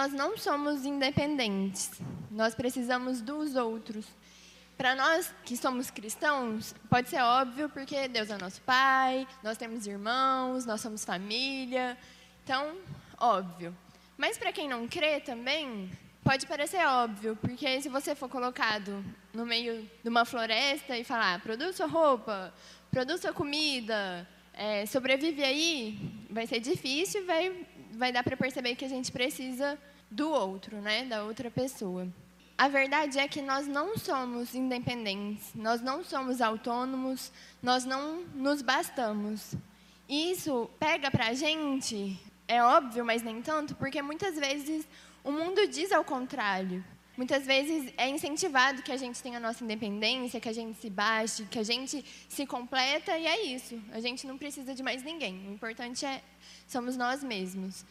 nós não somos independentes. Nós precisamos dos outros. Para nós que somos cristãos, pode ser óbvio porque Deus é nosso Pai, nós temos irmãos, nós somos família. Então, óbvio. Mas para quem não crê também, pode parecer óbvio, porque se você for colocado no meio de uma floresta e falar, produz sua roupa, produz sua comida, é, sobrevive aí, vai ser difícil, vai, vai dar para perceber que a gente precisa do outro, né, da outra pessoa. A verdade é que nós não somos independentes, nós não somos autônomos, nós não nos bastamos. E isso pega para a gente, é óbvio, mas nem tanto, porque muitas vezes o mundo diz ao contrário. Muitas vezes é incentivado que a gente tenha a nossa independência, que a gente se baixe, que a gente se completa e é isso. A gente não precisa de mais ninguém. O importante é somos nós mesmos.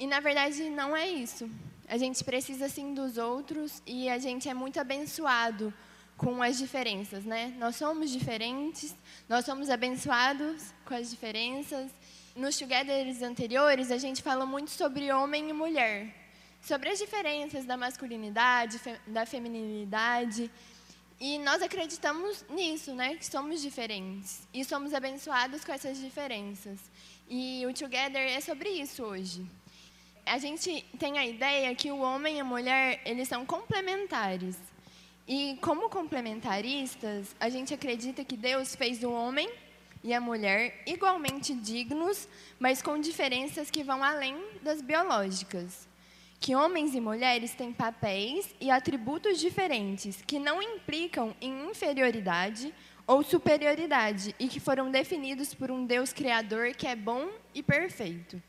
E na verdade não é isso. A gente precisa sim dos outros e a gente é muito abençoado com as diferenças, né? Nós somos diferentes, nós somos abençoados com as diferenças. Nos togethers anteriores, a gente falou muito sobre homem e mulher sobre as diferenças da masculinidade, da feminilidade. E nós acreditamos nisso, né? Que somos diferentes. E somos abençoados com essas diferenças. E o Together é sobre isso hoje. A gente tem a ideia que o homem e a mulher, eles são complementares. E como complementaristas, a gente acredita que Deus fez o homem e a mulher igualmente dignos, mas com diferenças que vão além das biológicas que homens e mulheres têm papéis e atributos diferentes que não implicam em inferioridade ou superioridade e que foram definidos por um Deus criador que é bom e perfeito.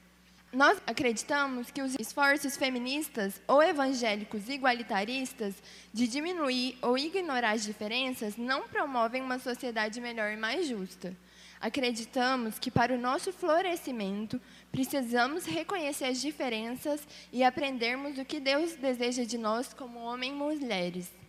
Nós acreditamos que os esforços feministas ou evangélicos igualitaristas de diminuir ou ignorar as diferenças não promovem uma sociedade melhor e mais justa. Acreditamos que para o nosso florescimento precisamos reconhecer as diferenças e aprendermos o que Deus deseja de nós como homens e mulheres.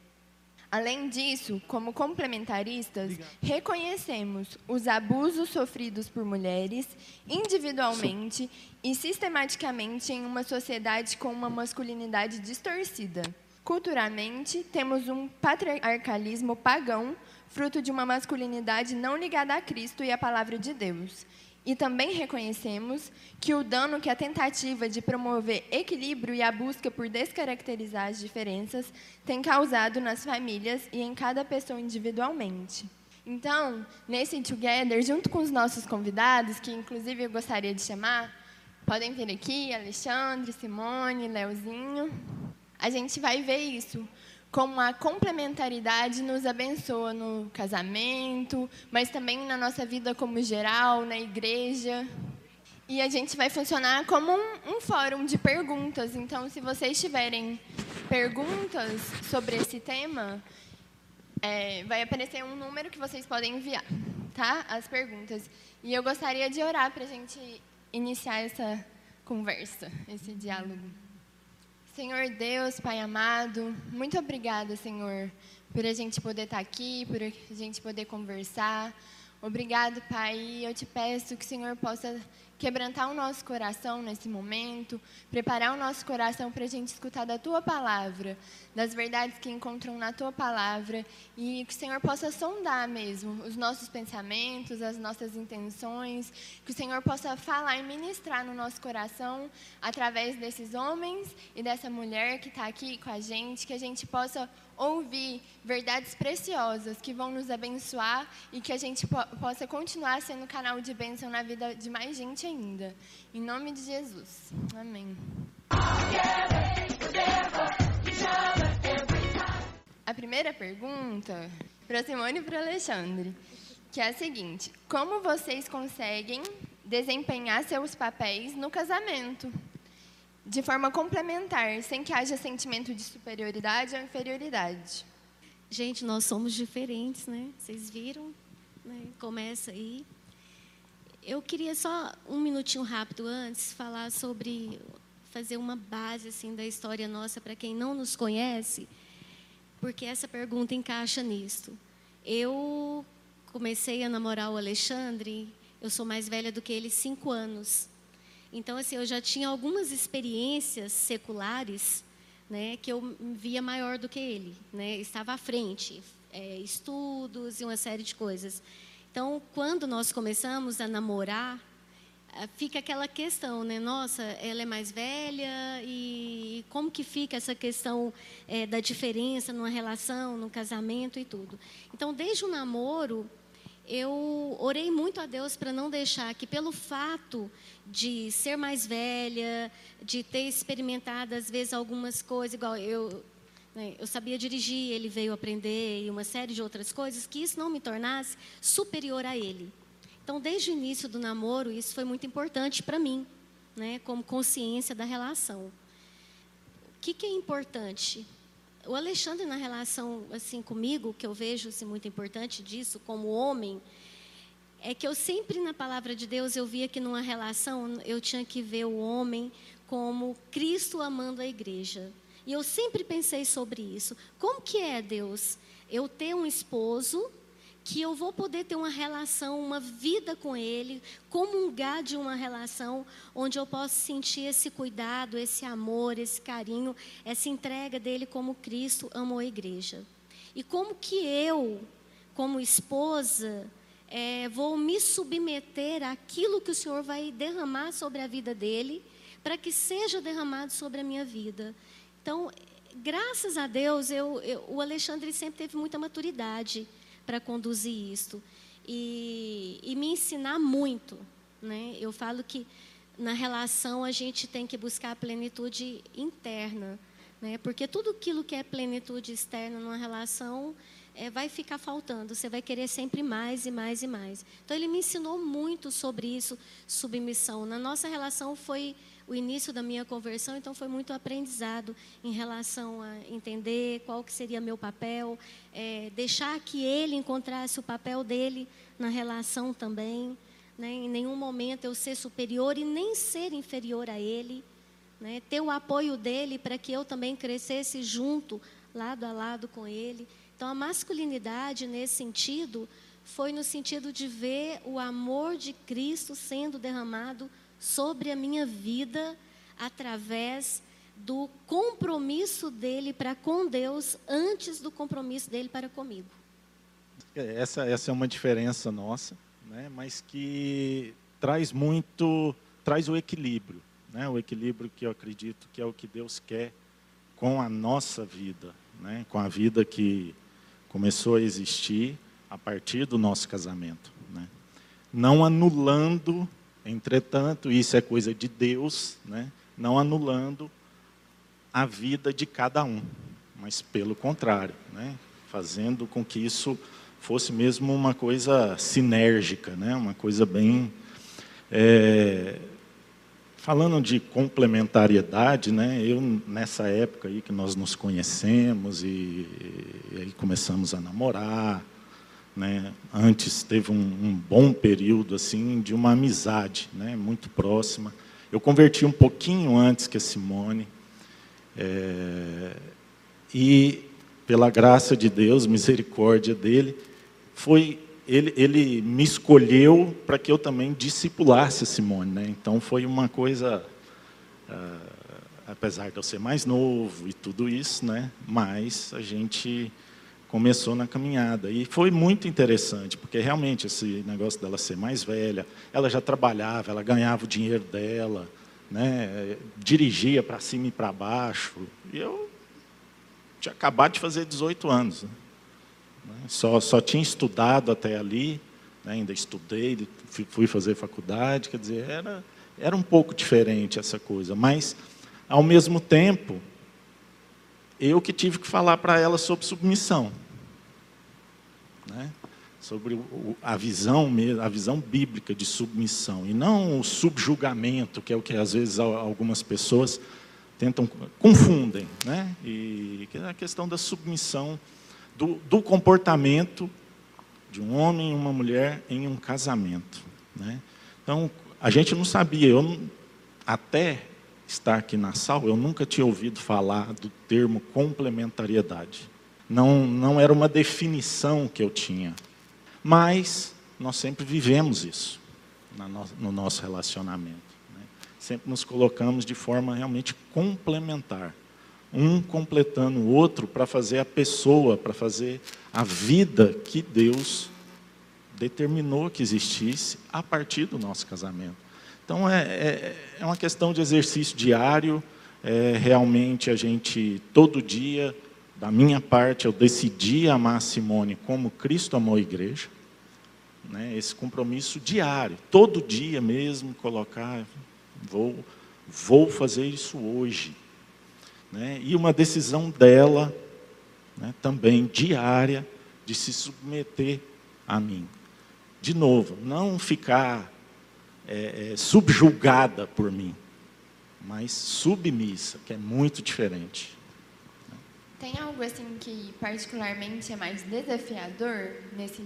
Além disso, como complementaristas, reconhecemos os abusos sofridos por mulheres individualmente e sistematicamente em uma sociedade com uma masculinidade distorcida. Culturalmente, temos um patriarcalismo pagão fruto de uma masculinidade não ligada a Cristo e à palavra de Deus. E também reconhecemos que o dano que a tentativa de promover equilíbrio e a busca por descaracterizar as diferenças tem causado nas famílias e em cada pessoa individualmente. Então, nesse Together, junto com os nossos convidados, que inclusive eu gostaria de chamar, podem vir aqui, Alexandre, Simone, Leozinho, a gente vai ver isso, como a complementaridade nos abençoa no casamento, mas também na nossa vida como geral, na igreja. E a gente vai funcionar como um, um fórum de perguntas. Então, se vocês tiverem perguntas sobre esse tema, é, vai aparecer um número que vocês podem enviar, tá? As perguntas. E eu gostaria de orar para a gente iniciar essa conversa, esse diálogo. Senhor Deus, Pai amado, muito obrigada, Senhor, por a gente poder estar aqui, por a gente poder conversar. Obrigado, Pai. Eu te peço que o Senhor possa quebrantar o nosso coração nesse momento, preparar o nosso coração para a gente escutar da tua palavra, das verdades que encontram na tua palavra e que o Senhor possa sondar mesmo os nossos pensamentos, as nossas intenções, que o Senhor possa falar e ministrar no nosso coração através desses homens e dessa mulher que está aqui com a gente, que a gente possa ouvir verdades preciosas que vão nos abençoar e que a gente po possa continuar sendo canal de bênção na vida de mais gente ainda. Em nome de Jesus. Amém. A primeira pergunta para Simone e para Alexandre, que é a seguinte: como vocês conseguem desempenhar seus papéis no casamento? De forma complementar, sem que haja sentimento de superioridade ou inferioridade. Gente, nós somos diferentes, né? Vocês viram? Né? Começa aí. Eu queria só um minutinho rápido antes falar sobre fazer uma base assim da história nossa para quem não nos conhece, porque essa pergunta encaixa nisto. Eu comecei a namorar o Alexandre, eu sou mais velha do que ele cinco anos. Então, assim, eu já tinha algumas experiências seculares, né, que eu via maior do que ele, né, estava à frente, é, estudos e uma série de coisas. Então, quando nós começamos a namorar, eh, fica aquela questão, né? Nossa, ela é mais velha e como que fica essa questão é, da diferença numa relação, no casamento e tudo. Então, desde o namoro, eu orei muito a Deus para não deixar que, pelo fato de ser mais velha, de ter experimentado às vezes algumas coisas, igual eu, né, eu sabia dirigir, ele veio aprender e uma série de outras coisas, que isso não me tornasse superior a ele. Então, desde o início do namoro, isso foi muito importante para mim, né, como consciência da relação. O que, que é importante? O Alexandre, na relação assim comigo, que eu vejo assim, muito importante disso, como homem, é que eu sempre, na palavra de Deus, eu via que numa relação eu tinha que ver o homem como Cristo amando a igreja. E eu sempre pensei sobre isso. Como que é, Deus, eu ter um esposo que eu vou poder ter uma relação, uma vida com Ele, comungar de uma relação onde eu posso sentir esse cuidado, esse amor, esse carinho, essa entrega dele como Cristo amou a igreja. E como que eu, como esposa, é, vou me submeter àquilo que o Senhor vai derramar sobre a vida dele, para que seja derramado sobre a minha vida. Então, graças a Deus, eu, eu, o Alexandre sempre teve muita maturidade para conduzir isto e, e me ensinar muito. Né? Eu falo que na relação a gente tem que buscar a plenitude interna, né? porque tudo aquilo que é plenitude externa numa relação é, vai ficar faltando, você vai querer sempre mais e mais e mais. Então ele me ensinou muito sobre isso, submissão. Na nossa relação foi o início da minha conversão, então foi muito aprendizado em relação a entender qual que seria meu papel, é, deixar que ele encontrasse o papel dele na relação também, né? em nenhum momento eu ser superior e nem ser inferior a ele, né? ter o apoio dele para que eu também crescesse junto, lado a lado com ele. Então a masculinidade nesse sentido foi no sentido de ver o amor de Cristo sendo derramado sobre a minha vida através do compromisso dele para com Deus antes do compromisso dele para comigo. É, essa, essa é uma diferença nossa, né? mas que traz muito, traz o equilíbrio, né? o equilíbrio que eu acredito que é o que Deus quer com a nossa vida, né? com a vida que começou a existir a partir do nosso casamento. Né? Não anulando Entretanto, isso é coisa de Deus, né? não anulando a vida de cada um, mas pelo contrário, né? fazendo com que isso fosse mesmo uma coisa sinérgica, né? uma coisa bem. É... Falando de complementariedade, né? eu nessa época aí que nós nos conhecemos e, e começamos a namorar, né? Antes teve um, um, bom período assim de uma amizade, né? Muito próxima. Eu converti um pouquinho antes que a Simone é, e pela graça de Deus, misericórdia dele, foi ele, ele me escolheu para que eu também discipulasse a Simone, né? Então foi uma coisa, uh, apesar de eu ser mais novo e tudo isso, né? Mas a gente começou na caminhada. E foi muito interessante, porque realmente esse negócio dela ser mais velha, ela já trabalhava, ela ganhava o dinheiro dela, né, dirigia para cima e para baixo. E eu tinha acabado de fazer 18 anos. Né? Só, só tinha estudado até ali, né, ainda estudei, fui fazer faculdade, quer dizer, era, era um pouco diferente essa coisa. Mas, ao mesmo tempo, eu que tive que falar para ela sobre submissão né? sobre a visão a visão bíblica de submissão e não o subjugamento que é o que às vezes algumas pessoas tentam confundem, né? E é a questão da submissão do, do comportamento de um homem e uma mulher em um casamento, né? Então a gente não sabia, eu até estar aqui na sala, eu nunca tinha ouvido falar do termo complementariedade não, não era uma definição que eu tinha. Mas nós sempre vivemos isso no nosso relacionamento. Né? sempre nos colocamos de forma realmente complementar. Um completando o outro para fazer a pessoa, para fazer a vida que Deus determinou que existisse a partir do nosso casamento. Então, é, é, é uma questão de exercício diário, é realmente a gente, todo dia, da minha parte, eu decidi amar Simone como Cristo amou a igreja. Né, esse compromisso diário, todo dia mesmo, colocar, vou, vou fazer isso hoje. Né, e uma decisão dela, né, também diária, de se submeter a mim. De novo, não ficar é, é, subjugada por mim, mas submissa, que é muito diferente. Tem algo assim que particularmente é mais desafiador nesse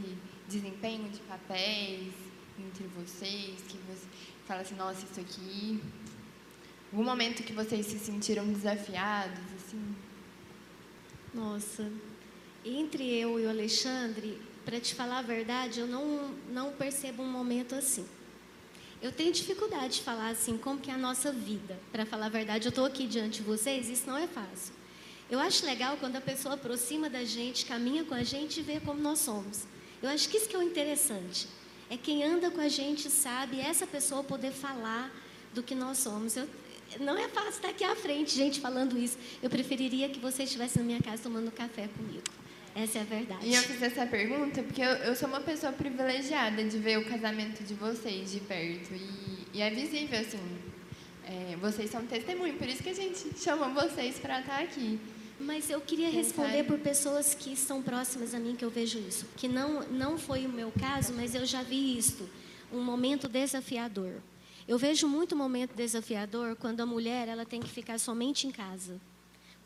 desempenho de papéis entre vocês, que você fala assim, nossa, isso aqui. Algum momento que vocês se sentiram desafiados, assim? Nossa, entre eu e o Alexandre, para te falar a verdade, eu não, não percebo um momento assim. Eu tenho dificuldade de falar assim, como que é a nossa vida. Para falar a verdade, eu estou aqui diante de vocês, isso não é fácil. Eu acho legal quando a pessoa aproxima da gente, caminha com a gente e vê como nós somos. Eu acho que isso que é o interessante. É quem anda com a gente sabe essa pessoa poder falar do que nós somos. Eu, não é fácil estar aqui à frente, gente, falando isso. Eu preferiria que você estivesse na minha casa tomando café comigo. Essa é a verdade. E eu fiz essa pergunta porque eu, eu sou uma pessoa privilegiada de ver o casamento de vocês de perto. E, e é visível, assim. É, vocês são testemunho, por isso que a gente chama vocês para estar aqui. Mas eu queria responder por pessoas que estão próximas a mim que eu vejo isso. Que não, não foi o meu caso, mas eu já vi isto. Um momento desafiador. Eu vejo muito momento desafiador quando a mulher ela tem que ficar somente em casa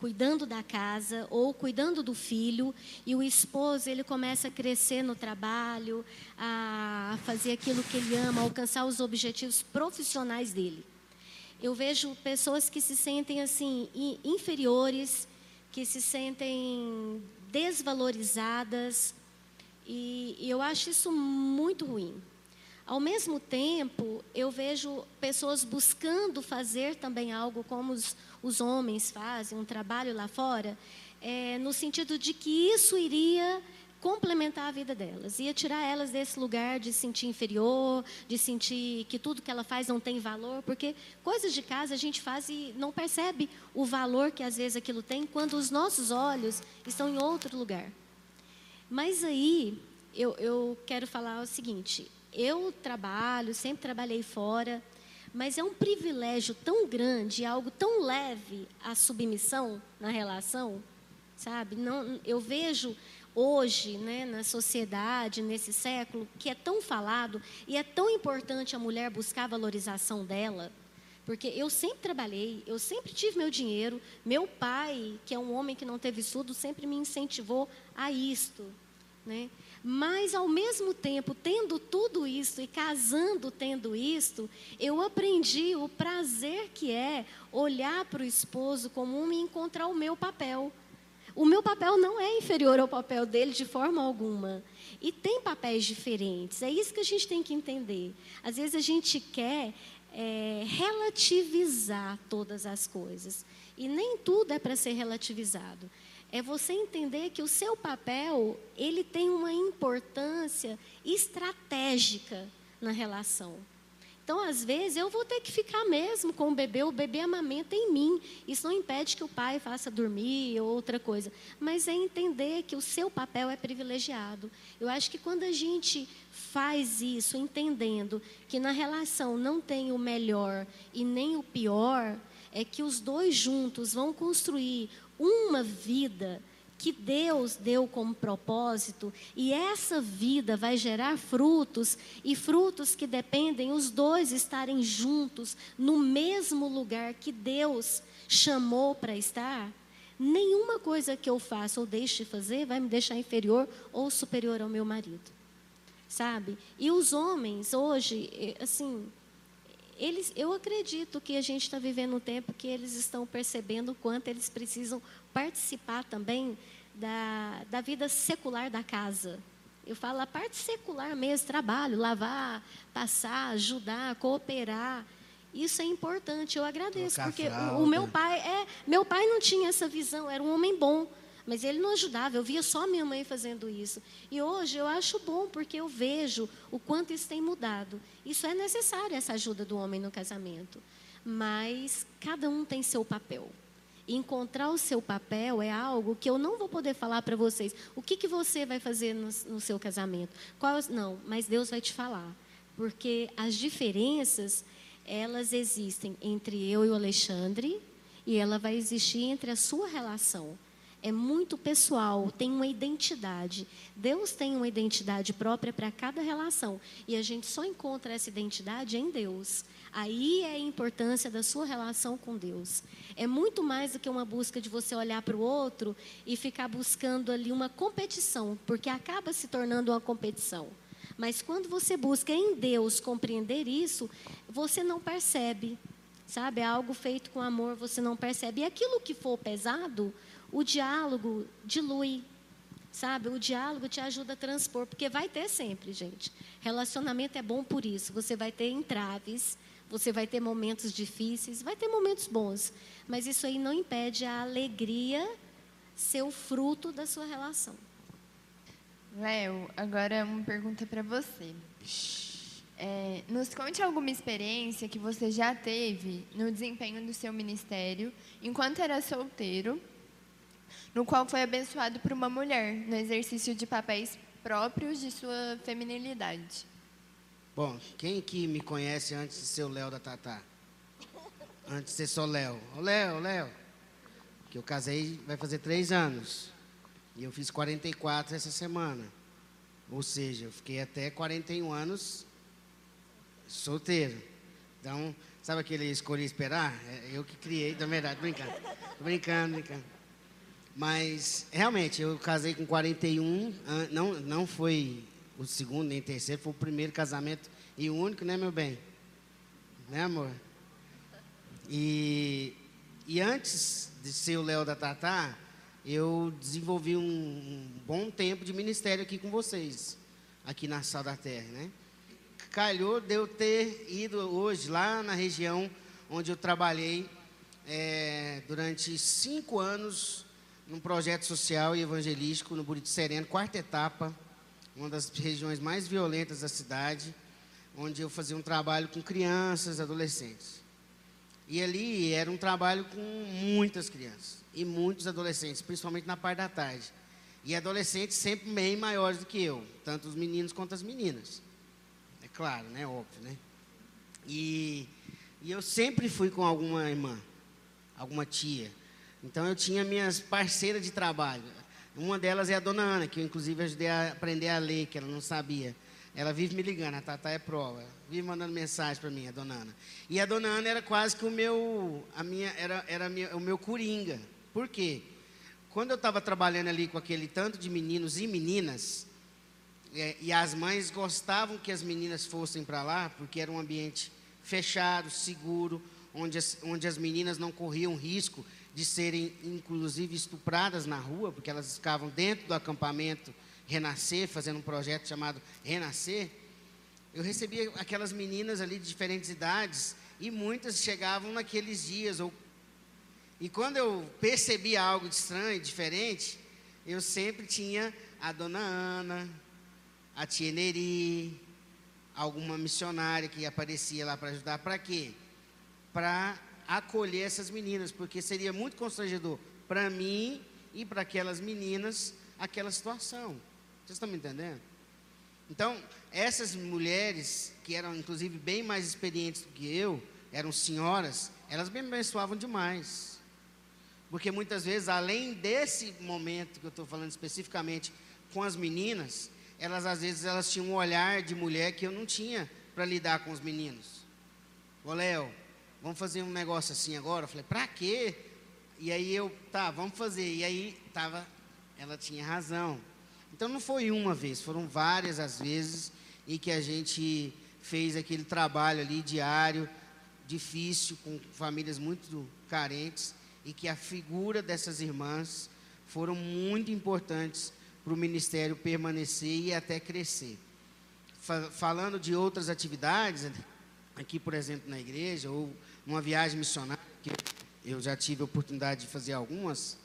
cuidando da casa ou cuidando do filho e o esposo ele começa a crescer no trabalho, a fazer aquilo que ele ama, alcançar os objetivos profissionais dele. Eu vejo pessoas que se sentem assim inferiores, que se sentem desvalorizadas e, e eu acho isso muito ruim. Ao mesmo tempo, eu vejo pessoas buscando fazer também algo como os, os homens fazem, um trabalho lá fora, é, no sentido de que isso iria complementar a vida delas, ia tirar elas desse lugar de sentir inferior, de sentir que tudo que ela faz não tem valor, porque coisas de casa a gente faz e não percebe o valor que às vezes aquilo tem quando os nossos olhos estão em outro lugar. Mas aí eu, eu quero falar o seguinte: eu trabalho, sempre trabalhei fora, mas é um privilégio tão grande, algo tão leve a submissão na relação, sabe? Não, eu vejo hoje, né, na sociedade, nesse século, que é tão falado e é tão importante a mulher buscar a valorização dela, porque eu sempre trabalhei, eu sempre tive meu dinheiro, meu pai, que é um homem que não teve estudo, sempre me incentivou a isto, né? Mas, ao mesmo tempo, tendo tudo isso e casando tendo isto, eu aprendi o prazer que é olhar para o esposo como um e encontrar o meu papel. O meu papel não é inferior ao papel dele de forma alguma. E tem papéis diferentes. É isso que a gente tem que entender. Às vezes a gente quer é, relativizar todas as coisas. E nem tudo é para ser relativizado é você entender que o seu papel, ele tem uma importância estratégica na relação. Então, às vezes, eu vou ter que ficar mesmo com o bebê, o bebê amamenta em mim. Isso não impede que o pai faça dormir ou outra coisa. Mas é entender que o seu papel é privilegiado. Eu acho que quando a gente faz isso, entendendo que na relação não tem o melhor e nem o pior, é que os dois juntos vão construir uma vida que Deus deu como propósito, e essa vida vai gerar frutos, e frutos que dependem os dois estarem juntos no mesmo lugar que Deus chamou para estar. Nenhuma coisa que eu faça ou deixe de fazer vai me deixar inferior ou superior ao meu marido. Sabe? E os homens hoje, eh, assim, eles, eu acredito que a gente está vivendo um tempo que eles estão percebendo o quanto eles precisam participar também da, da vida secular da casa. Eu falo a parte secular mesmo, trabalho, lavar, passar, ajudar, cooperar. Isso é importante, eu agradeço, Trocar porque o, o meu pai é, meu pai não tinha essa visão, era um homem bom, mas ele não ajudava, eu via só minha mãe fazendo isso. E hoje eu acho bom, porque eu vejo o quanto isso tem mudado. Isso é necessário, essa ajuda do homem no casamento. Mas cada um tem seu papel. Encontrar o seu papel é algo que eu não vou poder falar para vocês. O que, que você vai fazer no, no seu casamento? Qual, não, mas Deus vai te falar. Porque as diferenças, elas existem entre eu e o Alexandre, e ela vai existir entre a sua relação. É muito pessoal, tem uma identidade. Deus tem uma identidade própria para cada relação. E a gente só encontra essa identidade em Deus. Aí é a importância da sua relação com Deus. É muito mais do que uma busca de você olhar para o outro e ficar buscando ali uma competição, porque acaba se tornando uma competição. Mas quando você busca em Deus compreender isso, você não percebe, sabe? É algo feito com amor, você não percebe. E aquilo que for pesado, o diálogo dilui, sabe? O diálogo te ajuda a transpor, porque vai ter sempre, gente. Relacionamento é bom por isso. Você vai ter entraves, você vai ter momentos difíceis, vai ter momentos bons, mas isso aí não impede a alegria ser o fruto da sua relação. Léo, agora uma pergunta para você. É, nos conte alguma experiência que você já teve no desempenho do seu ministério enquanto era solteiro, no qual foi abençoado por uma mulher no exercício de papéis próprios de sua feminilidade. Bom, quem que me conhece antes de ser o Léo da Tatá? Antes de ser só Léo. Ô Léo, Léo. Que eu casei vai fazer três anos. E eu fiz 44 essa semana. Ou seja, eu fiquei até 41 anos solteiro. Então, sabe aquele escolhi esperar? É eu que criei, na verdade, brincando. Tô brincando, brincando. Mas, realmente, eu casei com 41, ah, não, não foi o segundo nem terceiro, foi o primeiro casamento e único, né, meu bem? Né, amor? E, e antes de ser o Léo da Tatá, eu desenvolvi um, um bom tempo de ministério aqui com vocês, aqui na Sal da Terra, né? Calhou de eu ter ido hoje lá na região onde eu trabalhei é, durante cinco anos num projeto social e evangelístico no Buriti Sereno, quarta etapa, uma das regiões mais violentas da cidade, onde eu fazia um trabalho com crianças, adolescentes. E ali era um trabalho com muitas crianças e muitos adolescentes, principalmente na parte da tarde. E adolescentes sempre bem maiores do que eu, tanto os meninos quanto as meninas. É claro, né? Óbvio, né? E, e eu sempre fui com alguma irmã, alguma tia. Então eu tinha minhas parceiras de trabalho. Uma delas é a dona Ana, que eu inclusive ajudei a aprender a ler, que ela não sabia. Ela vive me ligando, a Tata é prova. Vive mandando mensagem para mim, a dona Ana. E a dona Ana era quase que o meu, a minha, era, era minha, o meu coringa. Por quê? Quando eu estava trabalhando ali com aquele tanto de meninos e meninas, é, e as mães gostavam que as meninas fossem para lá, porque era um ambiente fechado, seguro, onde as, onde as meninas não corriam risco de serem, inclusive, estupradas na rua, porque elas ficavam dentro do acampamento Renascer, fazendo um projeto chamado Renascer. Eu recebia aquelas meninas ali de diferentes idades, e muitas chegavam naqueles dias. Ou... E quando eu percebia algo estranho, diferente, eu sempre tinha a dona Ana, a tia Neri, alguma missionária que aparecia lá para ajudar. Para quê? Para acolher essas meninas, porque seria muito constrangedor para mim e para aquelas meninas aquela situação. Vocês estão me entendendo? Então, essas mulheres, que eram inclusive bem mais experientes do que eu, eram senhoras, elas me abençoavam demais. Porque muitas vezes, além desse momento que eu estou falando especificamente com as meninas, elas às vezes elas tinham um olhar de mulher que eu não tinha para lidar com os meninos. Ô Léo, vamos fazer um negócio assim agora? Eu falei, para quê? E aí eu, tá, vamos fazer. E aí tava, ela tinha razão. Então não foi uma vez, foram várias as vezes em que a gente fez aquele trabalho ali diário, difícil, com famílias muito carentes, e que a figura dessas irmãs foram muito importantes para o ministério permanecer e até crescer. Falando de outras atividades, aqui, por exemplo, na igreja, ou numa viagem missionária, que eu já tive a oportunidade de fazer algumas,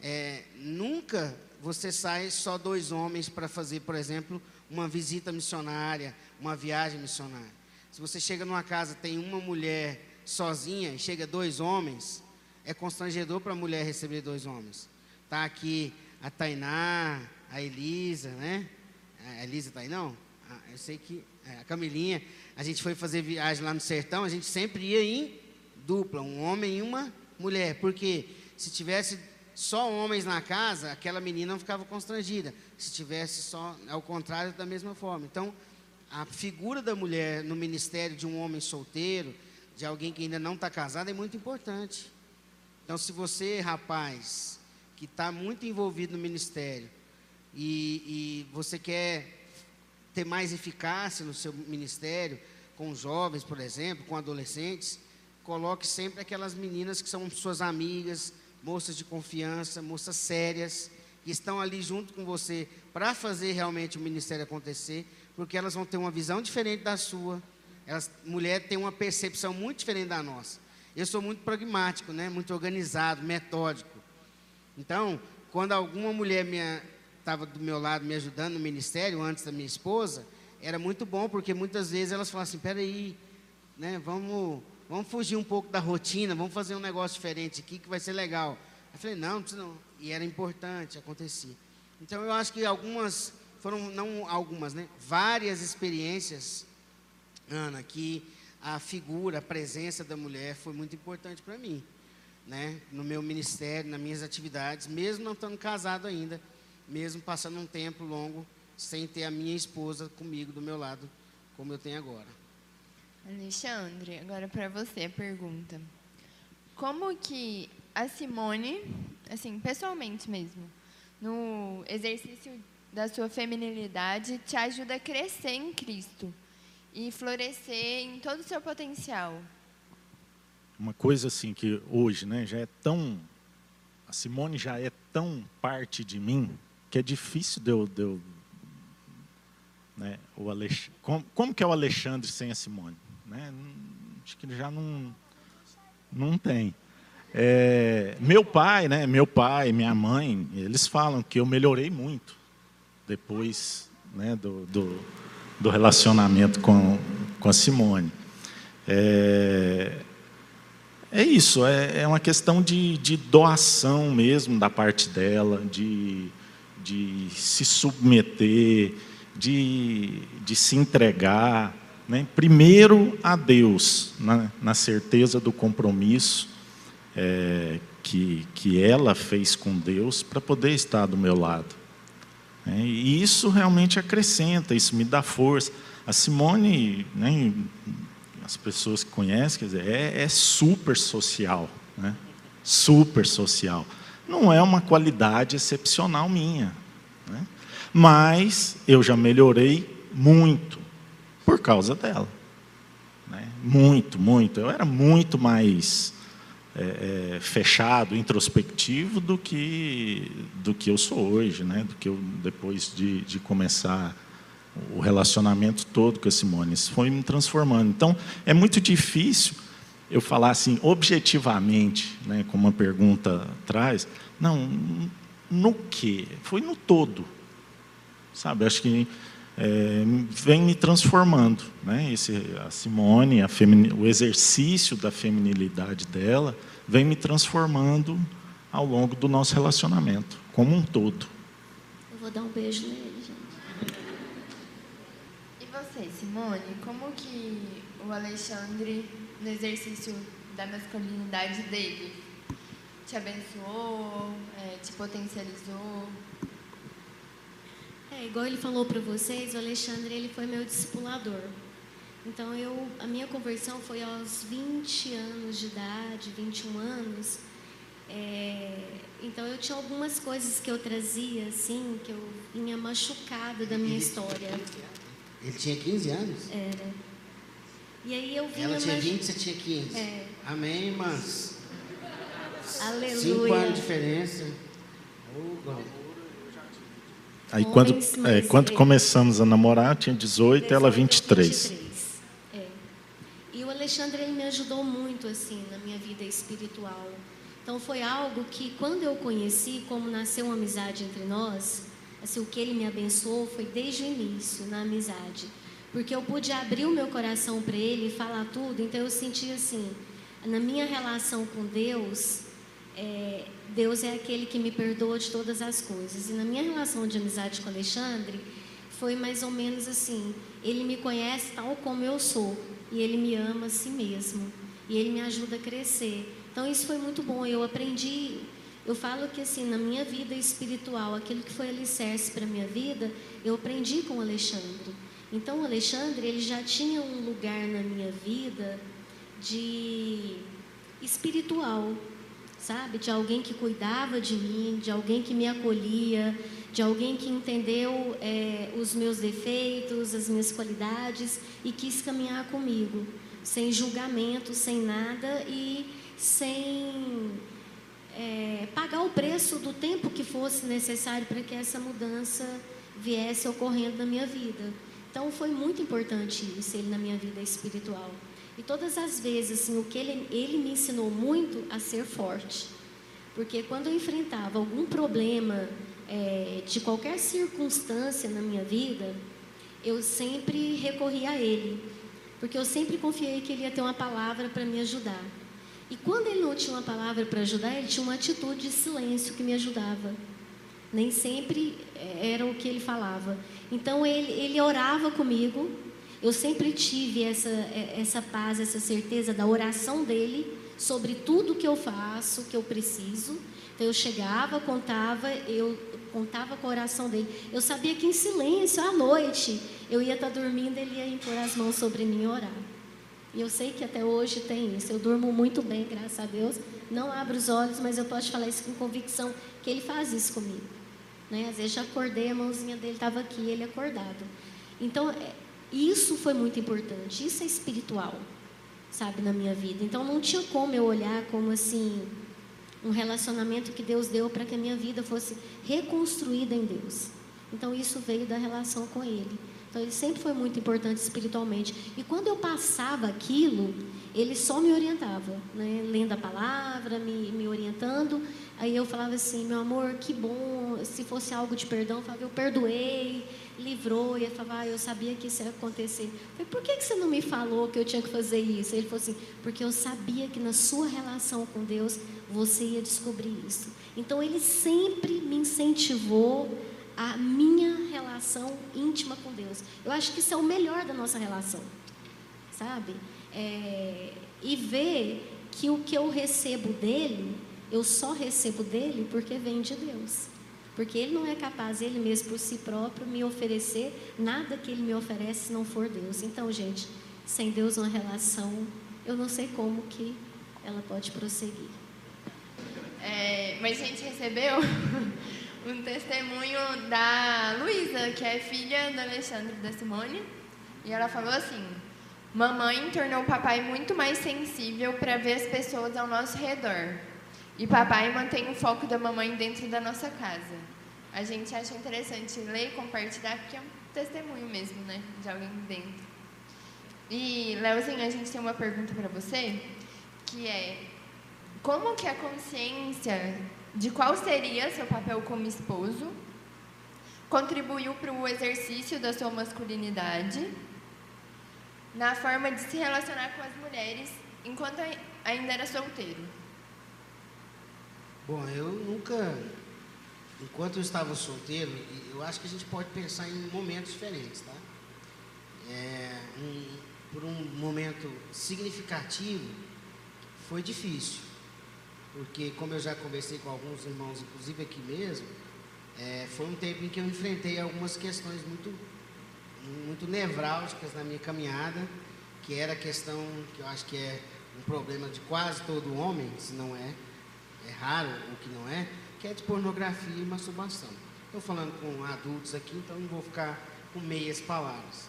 é, nunca você sai só dois homens para fazer, por exemplo, uma visita missionária, uma viagem missionária. Se você chega numa casa, tem uma mulher sozinha e chega dois homens, é constrangedor para a mulher receber dois homens. Tá aqui a Tainá, a Elisa, né? A Elisa tá aí não? Ah, eu sei que é, a Camilinha, a gente foi fazer viagem lá no sertão, a gente sempre ia em dupla, um homem e uma mulher, porque se tivesse só homens na casa, aquela menina não ficava constrangida. Se tivesse só, ao contrário, da mesma forma. Então, a figura da mulher no ministério de um homem solteiro, de alguém que ainda não está casado, é muito importante. Então, se você, rapaz, que está muito envolvido no ministério, e, e você quer ter mais eficácia no seu ministério, com jovens, por exemplo, com adolescentes, coloque sempre aquelas meninas que são suas amigas, moças de confiança, moças sérias, que estão ali junto com você para fazer realmente o ministério acontecer, porque elas vão ter uma visão diferente da sua. Elas, mulher tem uma percepção muito diferente da nossa. Eu sou muito pragmático, né? muito organizado, metódico. Então, quando alguma mulher estava do meu lado me ajudando no ministério, antes da minha esposa, era muito bom, porque muitas vezes elas falavam assim, peraí, né, vamos Vamos fugir um pouco da rotina, vamos fazer um negócio diferente aqui que vai ser legal. Eu falei, não, não. E era importante, acontecia. Então eu acho que algumas, foram, não algumas, né? Várias experiências, Ana, que a figura, a presença da mulher foi muito importante para mim. Né? No meu ministério, nas minhas atividades, mesmo não estando casado ainda, mesmo passando um tempo longo sem ter a minha esposa comigo do meu lado, como eu tenho agora. Alexandre, agora para você a pergunta. Como que a Simone, assim, pessoalmente mesmo, no exercício da sua feminilidade, te ajuda a crescer em Cristo e florescer em todo o seu potencial? Uma coisa assim que hoje, né, já é tão a Simone já é tão parte de mim que é difícil de eu, de eu né, o Alex, como, como que é o Alexandre sem a Simone? Né? Acho que já não, não tem. É, meu pai, né, meu pai, minha mãe, eles falam que eu melhorei muito depois né, do, do, do relacionamento com, com a Simone. É, é isso, é, é uma questão de, de doação mesmo da parte dela, de, de se submeter, de, de se entregar. Né? Primeiro a Deus, na, na certeza do compromisso é, que, que ela fez com Deus para poder estar do meu lado. É, e isso realmente acrescenta, isso me dá força. A Simone, né, as pessoas que conhecem, quer dizer, é, é super social. Né? Super social. Não é uma qualidade excepcional minha. Né? Mas eu já melhorei muito por causa dela. Né? Muito, muito. Eu era muito mais é, é, fechado, introspectivo do que, do que eu sou hoje, né? do que eu, depois de, de começar o relacionamento todo com a Simone. Isso foi me transformando. Então, é muito difícil eu falar assim, objetivamente, né, como uma pergunta traz, não, no que? Foi no todo. Sabe, acho que é, vem me transformando. Né? Esse, a Simone, a o exercício da feminilidade dela, vem me transformando ao longo do nosso relacionamento, como um todo. Eu vou dar um beijo nele, gente. E você, Simone, como que o Alexandre, no exercício da masculinidade dele, te abençoou, é, te potencializou? É, igual ele falou para vocês, o Alexandre ele foi meu discipulador. Então eu, a minha conversão foi aos 20 anos de idade, 21 anos. É, então eu tinha algumas coisas que eu trazia assim, que eu vinha machucada da minha história. Ele tinha 15 anos? Era. E aí eu vinha Ela tinha 20, você tinha 15. É. Amém, irmãs? Aleluia. Cinco anos de diferença. Oh, Aí quando, é, quando começamos a namorar, tinha 18, 18 ela 23. 23. É. Alexandre ele me ajudou muito assim na minha vida espiritual. Então foi algo que quando eu conheci, como nasceu uma amizade entre nós, assim o que ele me abençoou foi desde o início na amizade, porque eu pude abrir o meu coração para ele e falar tudo. Então eu senti assim, na minha relação com Deus, é, Deus é aquele que me perdoa de todas as coisas. E na minha relação de amizade com Alexandre, foi mais ou menos assim: ele me conhece tal como eu sou, e ele me ama a si mesmo, e ele me ajuda a crescer. Então, isso foi muito bom. Eu aprendi, eu falo que assim, na minha vida espiritual, aquilo que foi alicerce para a minha vida, eu aprendi com o Alexandre. Então, o Alexandre, ele já tinha um lugar na minha vida de espiritual, sabe? De alguém que cuidava de mim, de alguém que me acolhia, de alguém que entendeu é, os meus defeitos, as minhas qualidades e quis caminhar comigo, sem julgamento, sem nada e sem é, pagar o preço do tempo que fosse necessário para que essa mudança viesse ocorrendo na minha vida. Então foi muito importante isso, ele na minha vida espiritual. E todas as vezes, assim, o que ele, ele me ensinou muito a ser forte. Porque quando eu enfrentava algum problema é, de qualquer circunstância na minha vida, eu sempre recorri a ele. Porque eu sempre confiei que ele ia ter uma palavra para me ajudar. E quando ele não tinha uma palavra para ajudar, ele tinha uma atitude de silêncio que me ajudava. Nem sempre é, era o que ele falava. Então ele, ele orava comigo, eu sempre tive essa, é, essa paz, essa certeza da oração dele sobre tudo que eu faço, que eu preciso. Então eu chegava, contava, eu contava com a oração dele. Eu sabia que em silêncio, à noite, eu ia estar dormindo, ele ia impor as mãos sobre mim e orar. E eu sei que até hoje tem isso. Eu durmo muito bem, graças a Deus. Não abro os olhos, mas eu posso falar isso com convicção, que ele faz isso comigo. Né? Às vezes já acordei, a mãozinha dele estava aqui, ele acordado. Então, é, isso foi muito importante, isso é espiritual, sabe, na minha vida. Então não tinha como eu olhar como assim um relacionamento que Deus deu para que a minha vida fosse reconstruída em Deus. Então isso veio da relação com Ele. Então ele sempre foi muito importante espiritualmente. E quando eu passava aquilo, ele só me orientava, né? lendo a palavra, me, me orientando. Aí eu falava assim, meu amor, que bom, se fosse algo de perdão, eu falava, eu perdoei, livrou. E ele falava, ah, eu sabia que isso ia acontecer. Eu falei, por que, que você não me falou que eu tinha que fazer isso? Ele falou assim, porque eu sabia que na sua relação com Deus, você ia descobrir isso. Então ele sempre me incentivou a minha relação íntima com Deus. Eu acho que isso é o melhor da nossa relação, sabe? É, e ver que o que eu recebo dele, eu só recebo dele porque vem de Deus. Porque ele não é capaz, ele mesmo por si próprio, me oferecer nada que ele me oferece se não for Deus. Então, gente, sem Deus uma relação, eu não sei como que ela pode prosseguir. É, mas a gente recebeu um testemunho da Luísa, que é filha do Alexandre da Simone. E ela falou assim: Mamãe tornou o papai muito mais sensível para ver as pessoas ao nosso redor. E papai mantém o foco da mamãe dentro da nossa casa. A gente acha interessante ler e compartilhar, porque é um testemunho mesmo, né? De alguém dentro. E, Leozinho, a gente tem uma pergunta para você, que é: como que a consciência de qual seria seu papel como esposo, contribuiu para o exercício da sua masculinidade, na forma de se relacionar com as mulheres enquanto ainda era solteiro. Bom, eu nunca, enquanto eu estava solteiro, eu acho que a gente pode pensar em momentos diferentes, tá? É, um, por um momento significativo, foi difícil porque como eu já conversei com alguns irmãos, inclusive aqui mesmo, é, foi um tempo em que eu enfrentei algumas questões muito, muito nevrálgicas na minha caminhada, que era a questão que eu acho que é um problema de quase todo homem, se não é, é raro o que não é, que é de pornografia e masturbação. Estou falando com adultos aqui, então não vou ficar com meias palavras.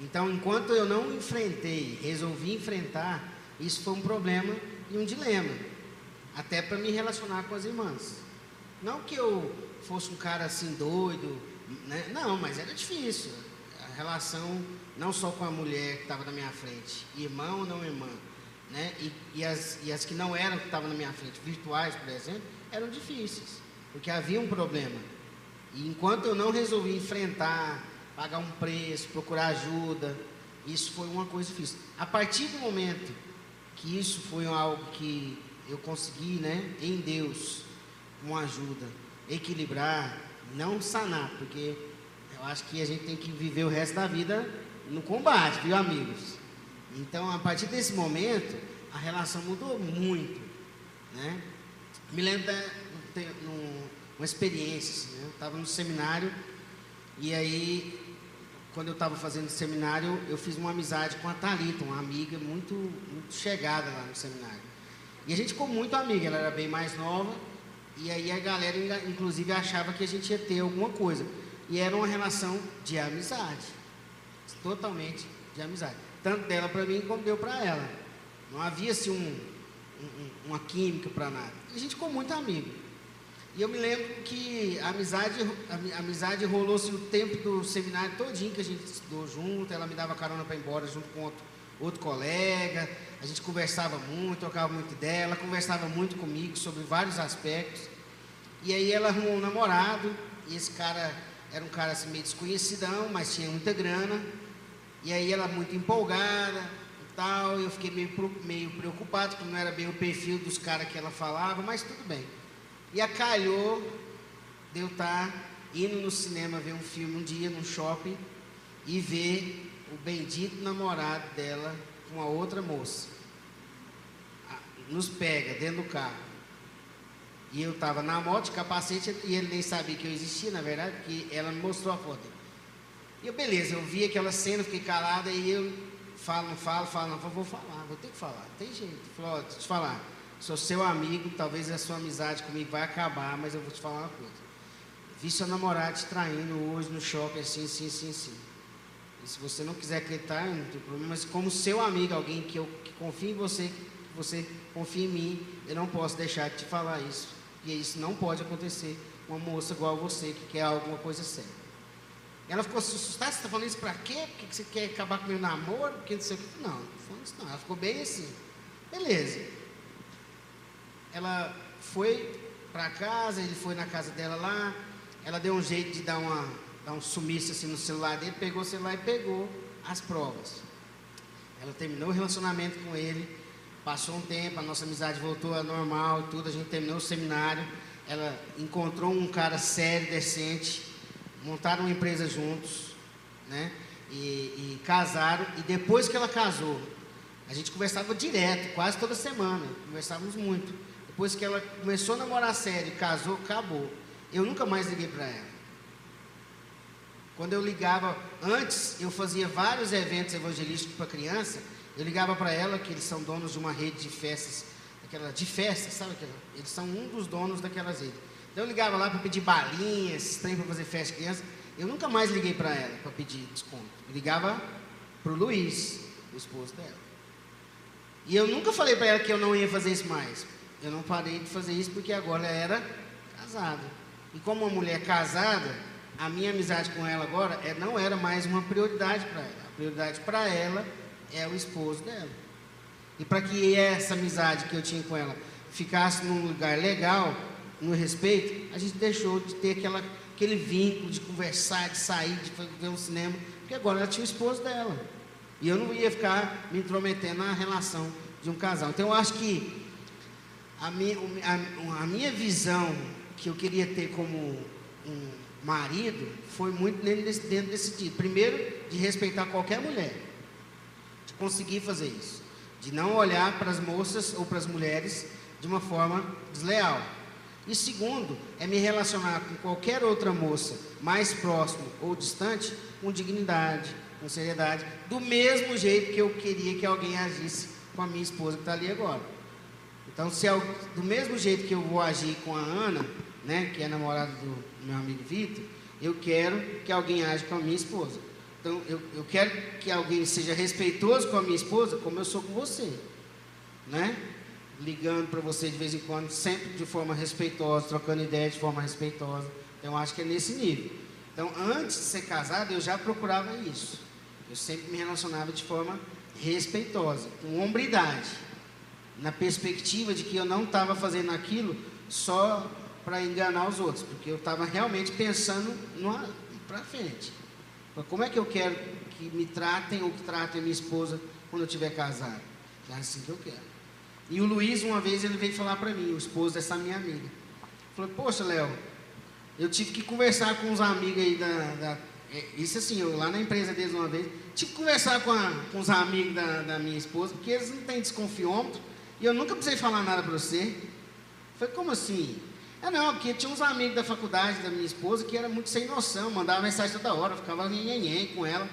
Então, enquanto eu não enfrentei, resolvi enfrentar, isso foi um problema e um dilema até para me relacionar com as irmãs. Não que eu fosse um cara assim doido, né? não, mas era difícil. a relação não só com a mulher que estava na minha frente, irmão ou não irmã, né? E, e, as, e as que não eram, que estavam na minha frente, virtuais, por exemplo, eram difíceis, porque havia um problema. E enquanto eu não resolvi enfrentar, pagar um preço, procurar ajuda, isso foi uma coisa difícil. A partir do momento que isso foi algo que eu consegui, né, em Deus, com ajuda, equilibrar, não sanar, porque eu acho que a gente tem que viver o resto da vida no combate, viu, amigos? Então, a partir desse momento, a relação mudou muito, né? Me lembro de uma experiência, assim, né? eu estava no seminário e aí, quando eu estava fazendo seminário, eu fiz uma amizade com a Thalita, uma amiga muito, muito chegada lá no seminário. E a gente ficou muito amiga, ela era bem mais nova, e aí a galera, inclusive, achava que a gente ia ter alguma coisa. E era uma relação de amizade, totalmente de amizade tanto dela para mim como deu para ela. Não havia assim um, um, uma química para nada. E a gente ficou muito amigo. E eu me lembro que a amizade, a amizade rolou-se o tempo do seminário todinho que a gente estudou junto. Ela me dava carona para ir embora junto com outro, outro colega. A gente conversava muito, trocava muito ideia. Ela conversava muito comigo sobre vários aspectos. E aí ela arrumou um namorado. E esse cara era um cara assim, meio desconhecidão, mas tinha muita grana. E aí ela muito empolgada e tal, eu fiquei meio, meio preocupado, porque não era bem o perfil dos caras que ela falava, mas tudo bem. E a calhou de eu estar tá indo no cinema ver um filme um dia, num shopping, e ver o bendito namorado dela com a outra moça. Nos pega dentro do carro. E eu estava na moto, de capacete, e ele nem sabia que eu existia, na verdade, porque ela me mostrou a foto. E eu, beleza, eu vi aquela cena, fiquei calada, e eu falo, não falo, falo, não, vou falar, vou ter que falar, tem jeito. Falou, deixa eu te falar, sou seu amigo, talvez a sua amizade comigo vai acabar, mas eu vou te falar uma coisa. Vi seu namorado te traindo hoje no shopping, assim, assim, assim, assim. E se você não quiser acreditar, não tem problema, mas como seu amigo, alguém que eu que confia em você, que você confia em mim, eu não posso deixar de te falar isso. E isso não pode acontecer com uma moça igual você, que quer alguma coisa séria. Ela ficou assustada, você está falando isso para quê? Porque você quer acabar com o meu namoro? Porque não sei o que. Não, não falando isso não. Ela ficou bem assim. Beleza. Ela foi para casa, ele foi na casa dela lá. Ela deu um jeito de dar, uma, dar um sumiço assim no celular dele, pegou o celular e pegou as provas. Ela terminou o relacionamento com ele, passou um tempo, a nossa amizade voltou a normal tudo, a gente terminou o seminário. Ela encontrou um cara sério, decente, montaram uma empresa juntos, né? E, e, casaram. E depois que ela casou, a gente conversava direto, quase toda semana, conversávamos muito. Depois que ela começou a namorar sério, casou, acabou. Eu nunca mais liguei para ela. Quando eu ligava, antes eu fazia vários eventos evangelísticos para criança, eu ligava para ela, que eles são donos de uma rede de festas, aquela, de festas, sabe? Eles são um dos donos daquelas redes. Então eu ligava lá para pedir balinhas, trem para fazer festa de criança. Eu nunca mais liguei para ela para pedir desconto. Eu ligava para o Luiz, o esposo dela. E eu nunca falei para ela que eu não ia fazer isso mais. Eu não parei de fazer isso porque agora ela era casada. E como uma mulher casada, a minha amizade com ela agora é, não era mais uma prioridade para ela. A prioridade para ela é o esposo dela. E para que essa amizade que eu tinha com ela ficasse num lugar legal, no respeito, a gente deixou de ter aquela, aquele vínculo de conversar, de sair, de ver um cinema, porque agora ela tinha o esposo dela. E eu não ia ficar me intrometendo na relação de um casal. Então eu acho que a minha, a, a minha visão que eu queria ter como um marido foi muito dentro desse tipo. Primeiro, de respeitar qualquer mulher, de conseguir fazer isso, de não olhar para as moças ou para as mulheres de uma forma desleal. E segundo, é me relacionar com qualquer outra moça, mais próximo ou distante, com dignidade, com seriedade, do mesmo jeito que eu queria que alguém agisse com a minha esposa que está ali agora. Então, se é do mesmo jeito que eu vou agir com a Ana, né, que é namorada do meu amigo Vitor, eu quero que alguém age com a minha esposa. Então, eu, eu quero que alguém seja respeitoso com a minha esposa, como eu sou com você. Né? Ligando para você de vez em quando, sempre de forma respeitosa, trocando ideia de forma respeitosa. Então, acho que é nesse nível. Então, antes de ser casado, eu já procurava isso. Eu sempre me relacionava de forma respeitosa, com hombridade, na perspectiva de que eu não estava fazendo aquilo só para enganar os outros, porque eu estava realmente pensando para frente. Como é que eu quero que me tratem ou que tratem a minha esposa quando eu estiver casado? É assim que eu quero. E o Luiz, uma vez, ele veio falar para mim, o esposo dessa minha amiga. Falou, poxa, Léo, eu tive que conversar com os amigos aí da, da é, isso assim, eu lá na empresa deles uma vez, tive que conversar com, a, com os amigos da, da, minha esposa, porque eles não têm desconfiômetro, e eu nunca precisei falar nada para você. Falei, como assim? É não, porque tinha uns amigos da faculdade da minha esposa que era muito sem noção, mandava mensagem toda hora, ficava nhenhenhen com ela.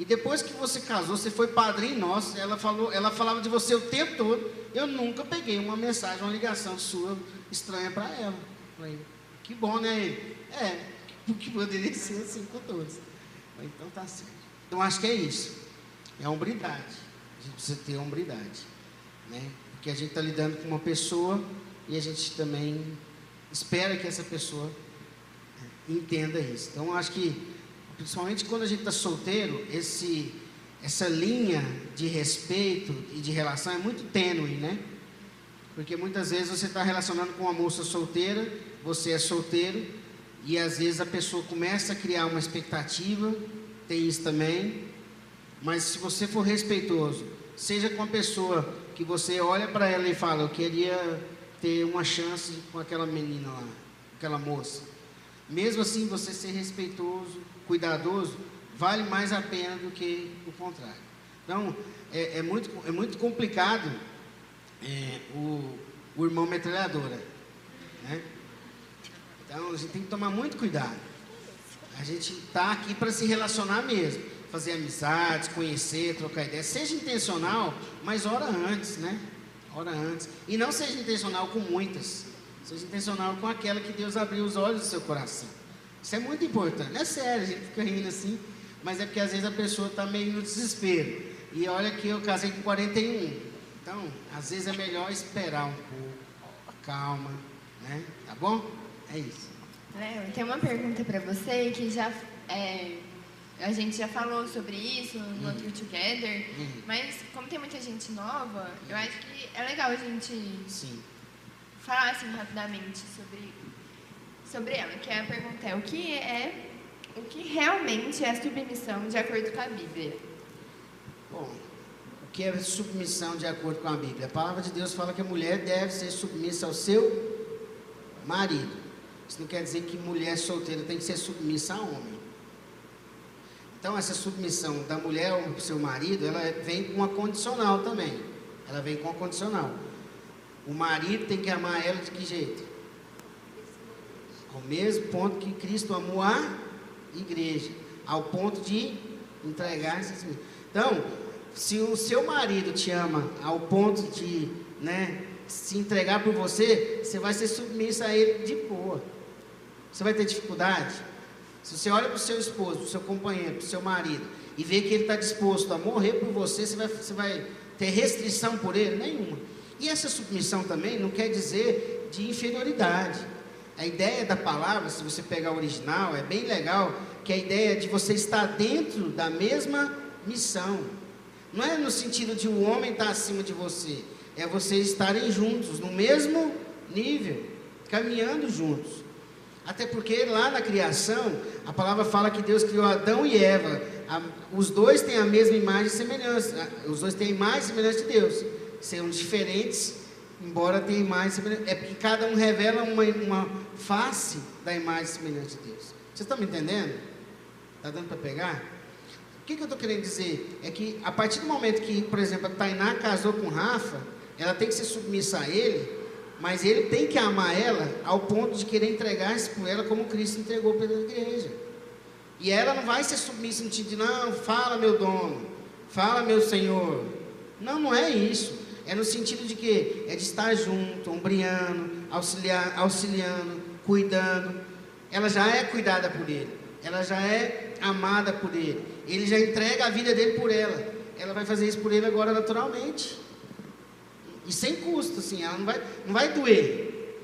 E depois que você casou, você foi padrinho nosso, ela, falou, ela falava de você o tempo todo. Eu nunca peguei uma mensagem, uma ligação sua estranha para ela. Falei, que bom, né? É, porque poderia ser assim com todos. Falei, então tá certo. Então acho que é isso. É a hombridade. A gente precisa ter hombridade. Né? Porque a gente está lidando com uma pessoa e a gente também espera que essa pessoa entenda isso. Então acho que principalmente quando a gente está solteiro, esse, essa linha de respeito e de relação é muito tênue, né? Porque muitas vezes você está relacionando com uma moça solteira, você é solteiro, e às vezes a pessoa começa a criar uma expectativa, tem isso também, mas se você for respeitoso, seja com a pessoa que você olha para ela e fala, eu queria ter uma chance com aquela menina lá, aquela moça. Mesmo assim, você ser respeitoso, cuidadoso, vale mais a pena do que o contrário. Então, é, é muito, é muito complicado é, o, o irmão metralhadora. Né? Então, a gente tem que tomar muito cuidado. A gente está aqui para se relacionar mesmo. Fazer amizades, conhecer, trocar ideias. Seja intencional, mas hora antes, né? Hora antes. E não seja intencional com muitas. Seja intencional com aquela que Deus abriu os olhos do seu coração. Isso é muito importante. É sério, a gente fica rindo assim, mas é porque às vezes a pessoa está meio no desespero. E olha que eu casei com 41. Então, às vezes é melhor esperar um pouco, calma, né? Tá bom? É isso. Léo, tem uma pergunta para você que já é, a gente já falou sobre isso no uhum. True Together, uhum. mas como tem muita gente nova, eu acho que é legal a gente Sim. falar assim rapidamente sobre sobre ela, que é a pergunta é o que é o que realmente é submissão de acordo com a Bíblia? Bom, o que é submissão de acordo com a Bíblia? A palavra de Deus fala que a mulher deve ser submissa ao seu marido. Isso não quer dizer que mulher solteira tem que ser submissa a homem. Então, essa submissão da mulher ao seu marido, ela vem com uma condicional também. Ela vem com uma condicional. O marido tem que amar ela de que jeito? Ao mesmo ponto que Cristo amou a igreja, ao ponto de entregar esses Então, se o seu marido te ama ao ponto de, né, se entregar por você, você vai ser submissa a ele de boa. Você vai ter dificuldade? Se você olha para o seu esposo, para o seu companheiro, para o seu marido, e vê que ele está disposto a morrer por você, você vai, você vai ter restrição por ele? Nenhuma. E essa submissão também não quer dizer de inferioridade. A ideia da palavra, se você pegar o original, é bem legal, que a ideia de você estar dentro da mesma missão. Não é no sentido de o homem estar acima de você, é vocês estarem juntos, no mesmo nível, caminhando juntos. Até porque lá na criação, a palavra fala que Deus criou Adão e Eva. A, os dois têm a mesma imagem e semelhança. Os dois têm a imagem e semelhança de Deus. São diferentes, embora tenham imagem e semelhança. É porque cada um revela uma, uma face da imagem e semelhança de Deus. Vocês estão me entendendo? Está dando para pegar? O que, que eu estou querendo dizer? É que a partir do momento que, por exemplo, a Tainá casou com Rafa, ela tem que ser submissa a ele, mas ele tem que amar ela ao ponto de querer entregar-se por ela como Cristo entregou pela igreja. E ela não vai ser submissa no sentido de, não, fala meu dono, fala meu senhor. Não, não é isso. É no sentido de que é de estar junto, ombreando, auxiliar, auxiliando, cuidando. Ela já é cuidada por ele. Ela já é amada por ele. Ele já entrega a vida dele por ela. Ela vai fazer isso por ele agora naturalmente. E sem custo, assim, ela não vai, não vai doer.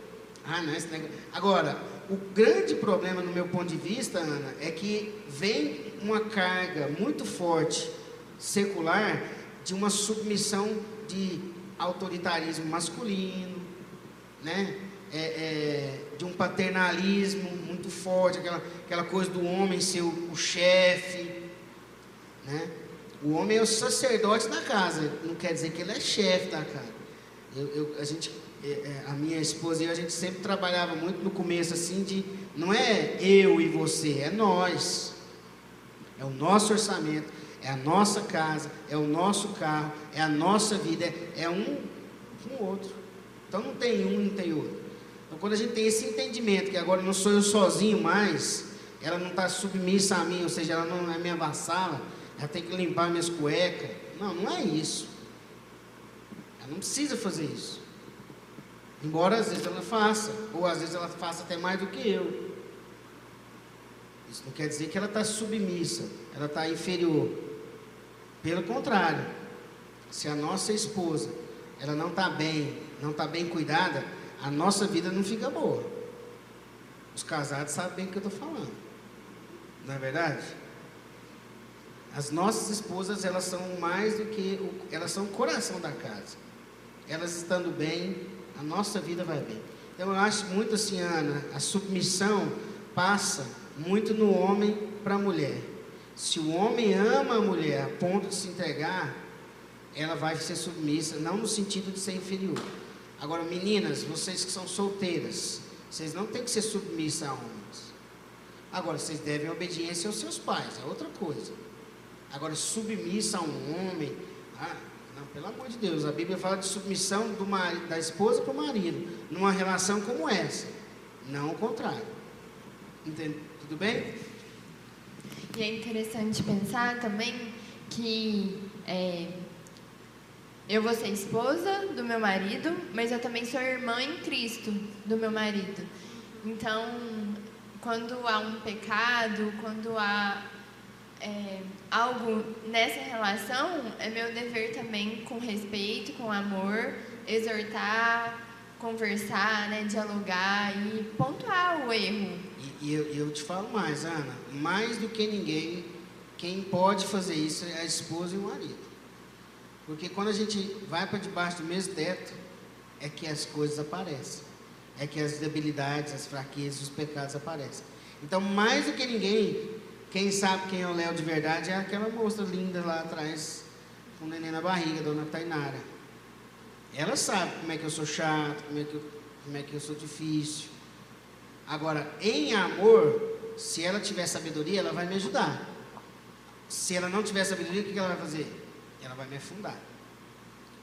Ah, não, esse negócio. Agora, o grande problema, no meu ponto de vista, Ana, é que vem uma carga muito forte secular de uma submissão de autoritarismo masculino, né? É, é, de um paternalismo muito forte, aquela, aquela coisa do homem ser o, o chefe. Né? O homem é o sacerdote da casa, não quer dizer que ele é chefe da casa. Eu, eu, a, gente, é, é, a minha esposa e eu, a gente sempre trabalhava muito no começo assim de não é eu e você, é nós. É o nosso orçamento, é a nossa casa, é o nosso carro, é a nossa vida, é, é um com o outro. Então não tem um, não tem outro. Então quando a gente tem esse entendimento que agora não sou eu sozinho mais, ela não está submissa a mim, ou seja, ela não é minha vassala, ela tem que limpar minhas cuecas. Não, não é isso. Ela não precisa fazer isso. Embora às vezes ela faça, ou às vezes ela faça até mais do que eu. Isso não quer dizer que ela está submissa, ela está inferior. Pelo contrário, se a nossa esposa ela não está bem, não está bem cuidada, a nossa vida não fica boa. Os casados sabem bem o que eu estou falando. Não é verdade? As nossas esposas, elas são mais do que, o, elas são o coração da casa. Elas estando bem, a nossa vida vai bem. Então eu acho muito assim, Ana, a submissão passa muito no homem para a mulher. Se o homem ama a mulher a ponto de se entregar, ela vai ser submissa, não no sentido de ser inferior. Agora, meninas, vocês que são solteiras, vocês não têm que ser submissas a homens. Agora, vocês devem obediência aos seus pais, é outra coisa. Agora, submissa a um homem, ah, não, pelo amor de Deus, a Bíblia fala de submissão do marido, da esposa para o marido, numa relação como essa, não o contrário. Entende? Tudo bem? E é interessante pensar também que é, eu vou ser esposa do meu marido, mas eu também sou irmã em Cristo do meu marido. Então, quando há um pecado, quando há é, algo nessa relação, é meu dever também, com respeito, com amor, exortar, conversar, né, dialogar e pontuar o erro. E, e eu, eu te falo mais, Ana, mais do que ninguém, quem pode fazer isso é a esposa e o marido. Porque quando a gente vai para debaixo do mesmo teto, é que as coisas aparecem. É que as debilidades, as fraquezas, os pecados aparecem. Então, mais do que ninguém, quem sabe quem é o Léo de verdade é aquela moça linda lá atrás, com o neném na barriga, dona Tainara. Ela sabe como é que eu sou chato, como é que eu, como é que eu sou difícil. Agora, em amor, se ela tiver sabedoria, ela vai me ajudar. Se ela não tiver sabedoria, o que ela vai fazer? ela vai me afundar.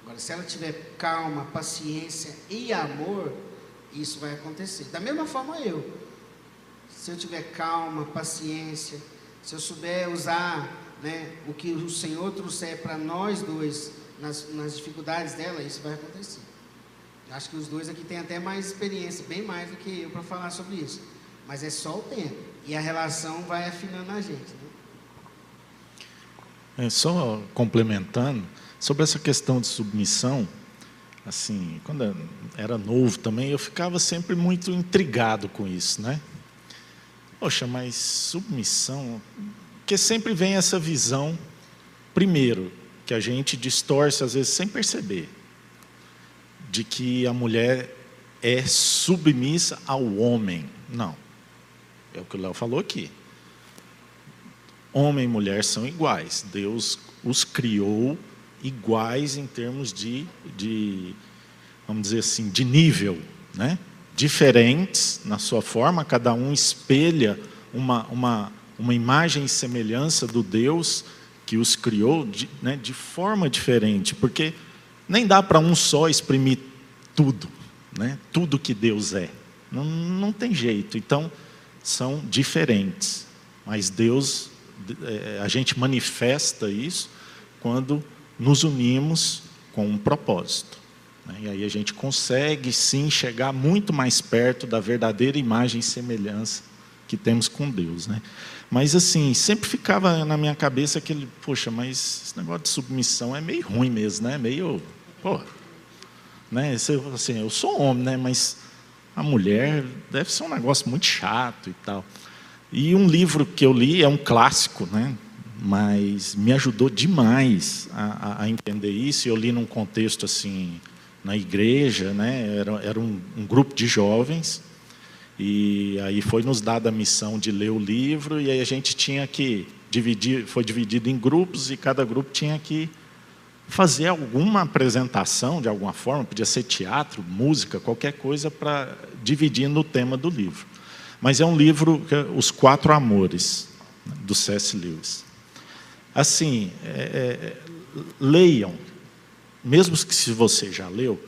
Agora, se ela tiver calma, paciência e amor, isso vai acontecer. Da mesma forma eu. Se eu tiver calma, paciência, se eu souber usar né, o que o Senhor trouxer para nós dois nas, nas dificuldades dela, isso vai acontecer. Acho que os dois aqui têm até mais experiência, bem mais do que eu para falar sobre isso. Mas é só o tempo. E a relação vai afinando a gente. Né? É, só complementando, sobre essa questão de submissão, assim, quando era novo também, eu ficava sempre muito intrigado com isso, né? Poxa, mas submissão, porque sempre vem essa visão, primeiro, que a gente distorce às vezes sem perceber, de que a mulher é submissa ao homem. Não. É o que o Léo falou aqui homem e mulher são iguais. Deus os criou iguais em termos de, de vamos dizer assim, de nível, né? diferentes na sua forma, cada um espelha uma, uma, uma imagem e semelhança do Deus que os criou de, né, de forma diferente, porque nem dá para um só exprimir tudo, né, tudo que Deus é. Não, não tem jeito. Então, são diferentes, mas Deus é, a gente manifesta isso quando nos unimos com um propósito. Né? E aí a gente consegue sim chegar muito mais perto da verdadeira imagem e semelhança que temos com Deus. Né? Mas assim, sempre ficava na minha cabeça aquele, poxa, mas esse negócio de submissão é meio ruim mesmo, né? Meio, pô, né? assim, eu sou homem, né? Mas a mulher deve ser um negócio muito chato e tal. E um livro que eu li é um clássico, né? mas me ajudou demais a, a entender isso. Eu li num contexto assim, na igreja, né? era, era um, um grupo de jovens, e aí foi nos dada a missão de ler o livro, e aí a gente tinha que dividir, foi dividido em grupos, e cada grupo tinha que fazer alguma apresentação de alguma forma, podia ser teatro, música, qualquer coisa para dividir no tema do livro. Mas é um livro, é Os Quatro Amores, do C.S. Lewis. Assim, é, é, leiam, mesmo que se você já leu,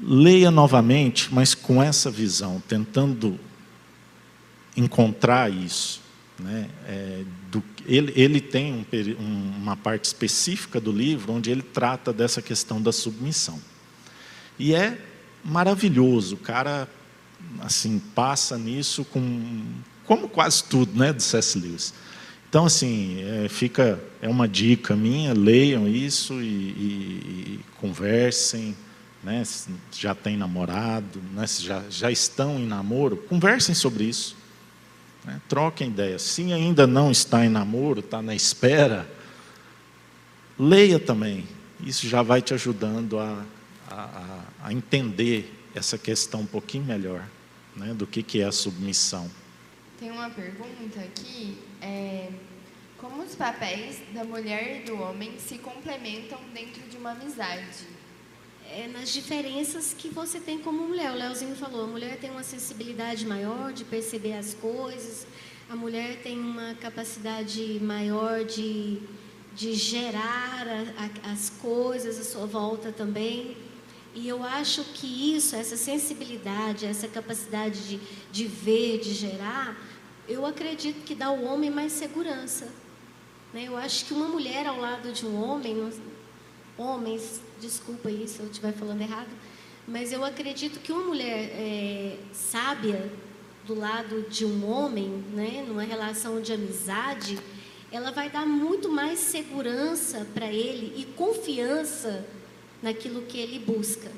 leia novamente, mas com essa visão, tentando encontrar isso. Né? É, do, ele, ele, tem um, uma parte específica do livro onde ele trata dessa questão da submissão. E é maravilhoso, o cara assim, passa nisso com, como quase tudo, né, do C.S. Lewis. Então, assim, é, fica, é uma dica minha, leiam isso e, e, e conversem, né, se já tem namorado, né, se já, já estão em namoro, conversem sobre isso. Né, troquem ideias. Se ainda não está em namoro, está na espera, leia também. Isso já vai te ajudando a, a, a entender essa questão um pouquinho melhor né, do que, que é a submissão. Tem uma pergunta aqui. É, como os papéis da mulher e do homem se complementam dentro de uma amizade? É nas diferenças que você tem como mulher. O Leozinho falou, a mulher tem uma sensibilidade maior de perceber as coisas, a mulher tem uma capacidade maior de, de gerar a, a, as coisas à sua volta também. E eu acho que isso, essa sensibilidade, essa capacidade de, de ver, de gerar, eu acredito que dá ao homem mais segurança. Né? Eu acho que uma mulher ao lado de um homem, homens, desculpa aí se eu estiver falando errado, mas eu acredito que uma mulher é, sábia do lado de um homem, né, numa relação de amizade, ela vai dar muito mais segurança para ele e confiança naquilo que ele busca,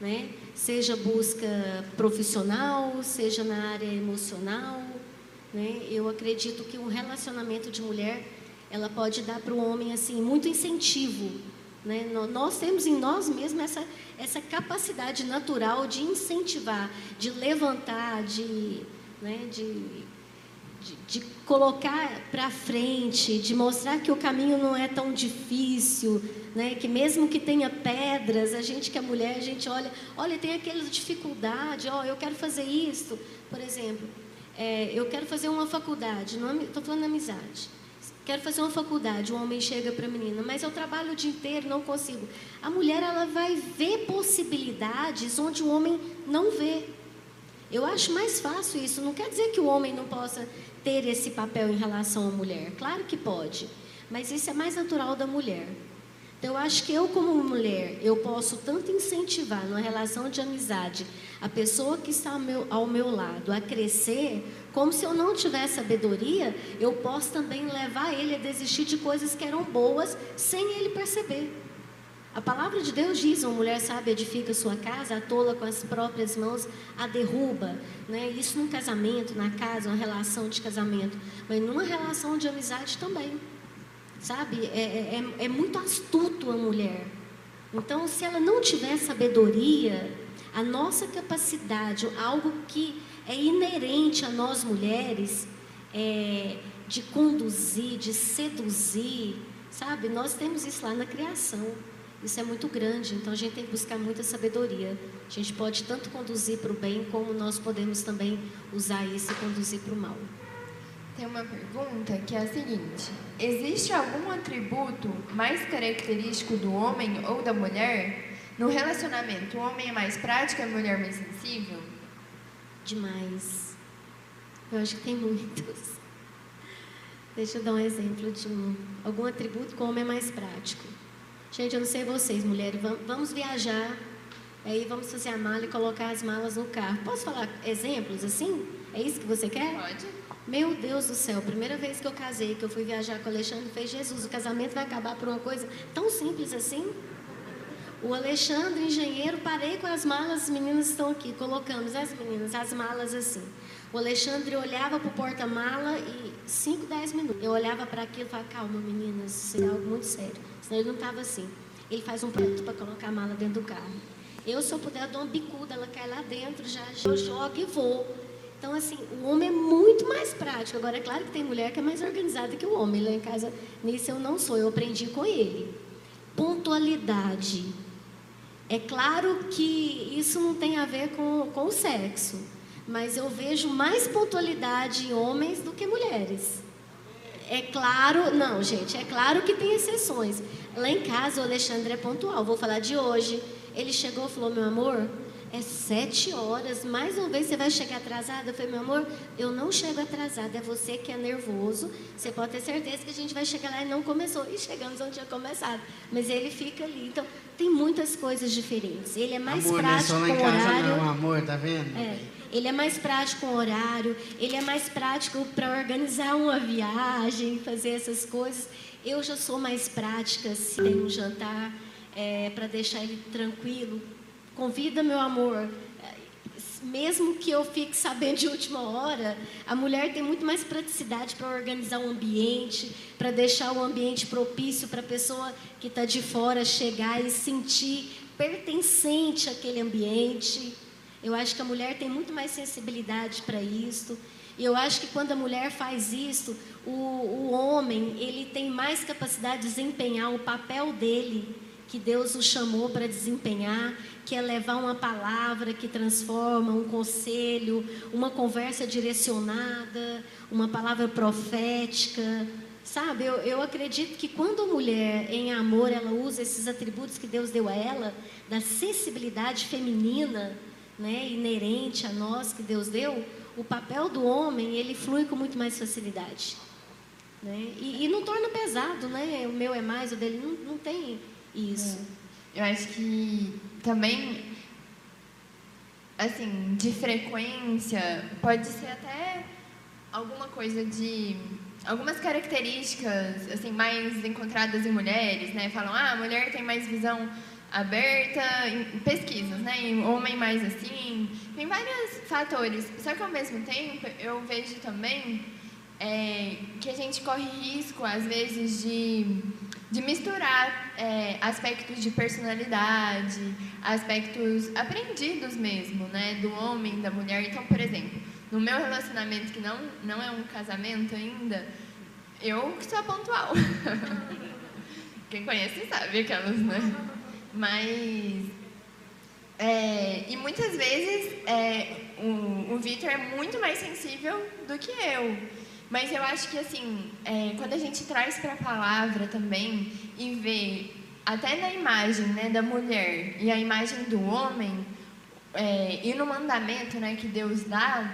né? Seja busca profissional, seja na área emocional, né? Eu acredito que um relacionamento de mulher, ela pode dar para o homem assim muito incentivo, né? Nós temos em nós mesmos essa essa capacidade natural de incentivar, de levantar, de, né? de de, de colocar para frente, de mostrar que o caminho não é tão difícil, né? que mesmo que tenha pedras, a gente que é mulher, a gente olha, olha, tem aquela dificuldade, oh, eu quero fazer isso, por exemplo, é, eu quero fazer uma faculdade, estou falando de amizade, quero fazer uma faculdade, o homem chega para a menina, mas eu trabalho o dia inteiro, não consigo. A mulher, ela vai ver possibilidades onde o homem não vê. Eu acho mais fácil isso. Não quer dizer que o homem não possa ter esse papel em relação à mulher. Claro que pode, mas isso é mais natural da mulher. Então, eu acho que eu, como mulher, eu posso tanto incentivar numa relação de amizade a pessoa que está ao meu, ao meu lado a crescer, como se eu não tivesse sabedoria, eu posso também levar ele a desistir de coisas que eram boas sem ele perceber. A palavra de Deus diz: uma mulher sábia edifica sua casa, a tola com as próprias mãos a derruba. Né? Isso num casamento, na casa, uma relação de casamento, mas numa relação de amizade também. Sabe? É, é, é, é muito astuto a mulher. Então, se ela não tiver sabedoria, a nossa capacidade, algo que é inerente a nós mulheres, é, de conduzir, de seduzir, sabe? Nós temos isso lá na criação. Isso é muito grande, então a gente tem que buscar muita sabedoria. A gente pode tanto conduzir para o bem, como nós podemos também usar isso e conduzir para o mal. Tem uma pergunta que é a seguinte: existe algum atributo mais característico do homem ou da mulher? No relacionamento, o homem é mais prático e a mulher mais sensível? Demais. Eu acho que tem muitos. Deixa eu dar um exemplo de um, algum atributo que o homem é mais prático. Gente, eu não sei vocês, mulheres, vamos viajar, aí vamos fazer a mala e colocar as malas no carro. Posso falar exemplos assim? É isso que você quer? Pode. Meu Deus do céu, primeira vez que eu casei, que eu fui viajar com o Alexandre, fez Jesus, o casamento vai acabar por uma coisa tão simples assim? O Alexandre, engenheiro, parei com as malas, as meninas estão aqui, colocamos as meninas, as malas assim. O Alexandre olhava para o porta-mala e 5, 10 minutos. Eu olhava para aquilo e falava, calma, meninas, isso é algo muito sério. Senão ele não estava assim. Ele faz um prato para colocar a mala dentro do carro. Eu, se eu puder, eu dou uma bicuda, ela cai lá dentro, já eu jogo e vou. Então, assim, o homem é muito mais prático. Agora, é claro que tem mulher que é mais organizada que o homem. Lá em casa, nisso eu não sou, eu aprendi com ele. Pontualidade. É claro que isso não tem a ver com, com o sexo, mas eu vejo mais pontualidade em homens do que mulheres. É claro, não, gente, é claro que tem exceções. Lá em casa, o Alexandre é pontual. Vou falar de hoje. Ele chegou e falou: Meu amor, é sete horas, mais uma vez você vai chegar atrasada? Eu falei, meu amor, eu não chego atrasada, é você que é nervoso. Você pode ter certeza que a gente vai chegar lá e não começou. E chegamos onde tinha começado. Mas ele fica ali. Então, tem muitas coisas diferentes. Ele é mais amor, prático não é só lá com em casa, horário. Não, amor, tá vendo? É, ele é mais prático com horário, ele é mais prático para organizar uma viagem, fazer essas coisas. Eu já sou mais prática se tem um jantar é, para deixar ele tranquilo. Convida meu amor. Mesmo que eu fique sabendo de última hora, a mulher tem muito mais praticidade para organizar o ambiente, para deixar o ambiente propício para a pessoa que está de fora chegar e sentir pertencente àquele ambiente. Eu acho que a mulher tem muito mais sensibilidade para isso. E eu acho que quando a mulher faz isso, o, o homem ele tem mais capacidade de desempenhar o papel dele que Deus o chamou para desempenhar, que é levar uma palavra que transforma, um conselho, uma conversa direcionada, uma palavra profética. Sabe, eu, eu acredito que quando a mulher, em amor, ela usa esses atributos que Deus deu a ela, da sensibilidade feminina, né, inerente a nós que Deus deu, o papel do homem ele flui com muito mais facilidade. Né? E, e não torna pesado, né? O meu é mais, o dele não, não tem isso. É. Eu acho que também, assim, de frequência, pode ser até alguma coisa de algumas características assim mais encontradas em mulheres, né? Falam, ah, a mulher tem mais visão aberta em pesquisas, né? E homem mais assim. Tem vários fatores. Só que ao mesmo tempo eu vejo também é, que a gente corre risco às vezes de de misturar é, aspectos de personalidade, aspectos aprendidos mesmo, né, do homem, da mulher. Então, por exemplo, no meu relacionamento que não não é um casamento ainda, eu que sou pontual. Quem conhece sabe aquelas, né? Mas é, e muitas vezes é, o, o Vitor é muito mais sensível do que eu. Mas eu acho que, assim, é, quando a gente traz para a palavra também e vê até na imagem né, da mulher e a imagem do homem, é, e no mandamento né, que Deus dá,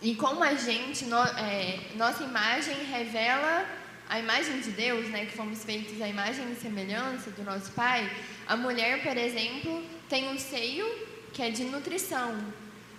e como a gente, no, é, nossa imagem revela a imagem de Deus, né, que fomos feitos à imagem e semelhança do nosso Pai, a mulher, por exemplo, tem um seio que é de nutrição.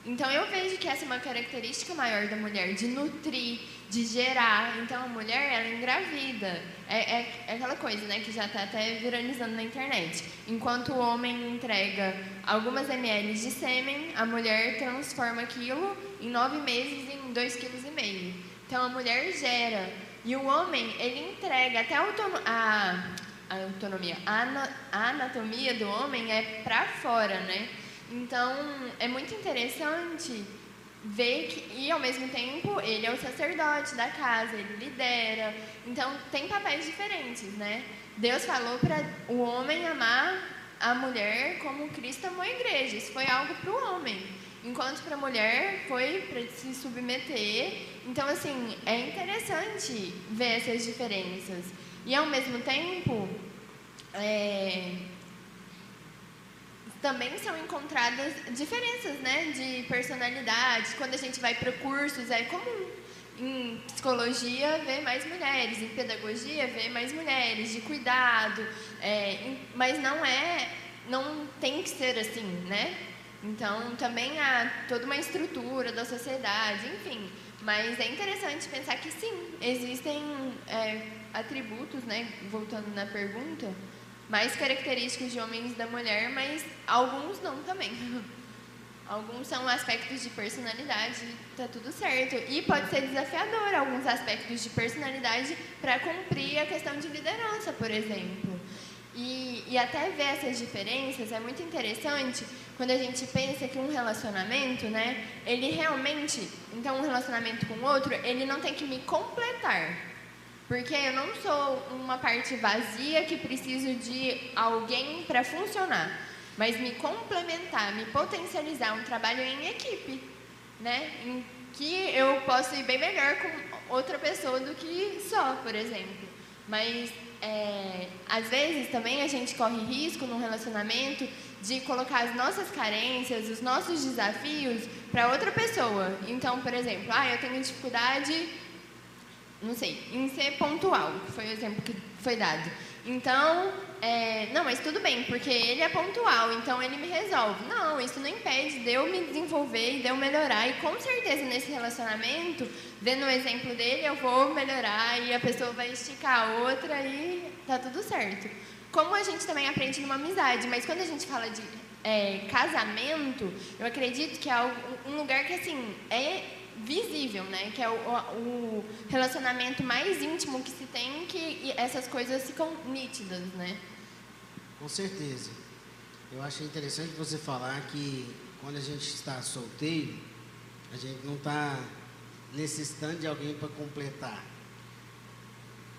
Então eu vejo que essa é uma característica maior da mulher, de nutrir, de gerar. Então a mulher, ela engravida. É, é, é aquela coisa, né, que já está até viralizando na internet. Enquanto o homem entrega algumas ml de sêmen, a mulher transforma aquilo em nove meses em dois quilos e meio. Então a mulher gera. E o homem, ele entrega até a, a, a autonomia, a, a anatomia do homem é para fora, né? Então, é muito interessante ver que, e ao mesmo tempo, ele é o sacerdote da casa, ele lidera. Então, tem papéis diferentes, né? Deus falou para o homem amar a mulher como Cristo amou a igreja. Isso foi algo para o homem. Enquanto para a mulher foi para se submeter. Então, assim, é interessante ver essas diferenças. E, ao mesmo tempo, é, também são encontradas diferenças né, de personalidades. Quando a gente vai para cursos, é comum em psicologia ver mais mulheres, em pedagogia ver mais mulheres, de cuidado, é, mas não é, não tem que ser assim, né? Então também há toda uma estrutura da sociedade, enfim. Mas é interessante pensar que sim, existem é, atributos, né? Voltando na pergunta, mais característicos de homens da mulher, mas alguns não também. Alguns são aspectos de personalidade, tá tudo certo. E pode ser desafiador alguns aspectos de personalidade para cumprir a questão de liderança, por exemplo. E, e até ver essas diferenças é muito interessante quando a gente pensa que um relacionamento, né, ele realmente, então um relacionamento com outro, ele não tem que me completar. Porque eu não sou uma parte vazia que preciso de alguém para funcionar mas me complementar, me potencializar um trabalho em equipe, né? Em que eu posso ir bem melhor com outra pessoa do que só, por exemplo. Mas é, às vezes também a gente corre risco num relacionamento de colocar as nossas carências, os nossos desafios para outra pessoa. Então, por exemplo, ah, eu tenho dificuldade, não sei, em ser pontual, foi o exemplo que foi dado. Então, é, não, mas tudo bem, porque ele é pontual, então ele me resolve. Não, isso não impede de eu me desenvolver e de eu melhorar. E com certeza nesse relacionamento, vendo o exemplo dele, eu vou melhorar e a pessoa vai esticar a outra e tá tudo certo. Como a gente também aprende numa amizade, mas quando a gente fala de é, casamento, eu acredito que é um lugar que assim é visível, né? Que é o, o, relacionamento mais íntimo que se tem, que essas coisas ficam nítidas, né? Com certeza. Eu achei interessante você falar que quando a gente está solteiro, a gente não está necessitando de alguém para completar.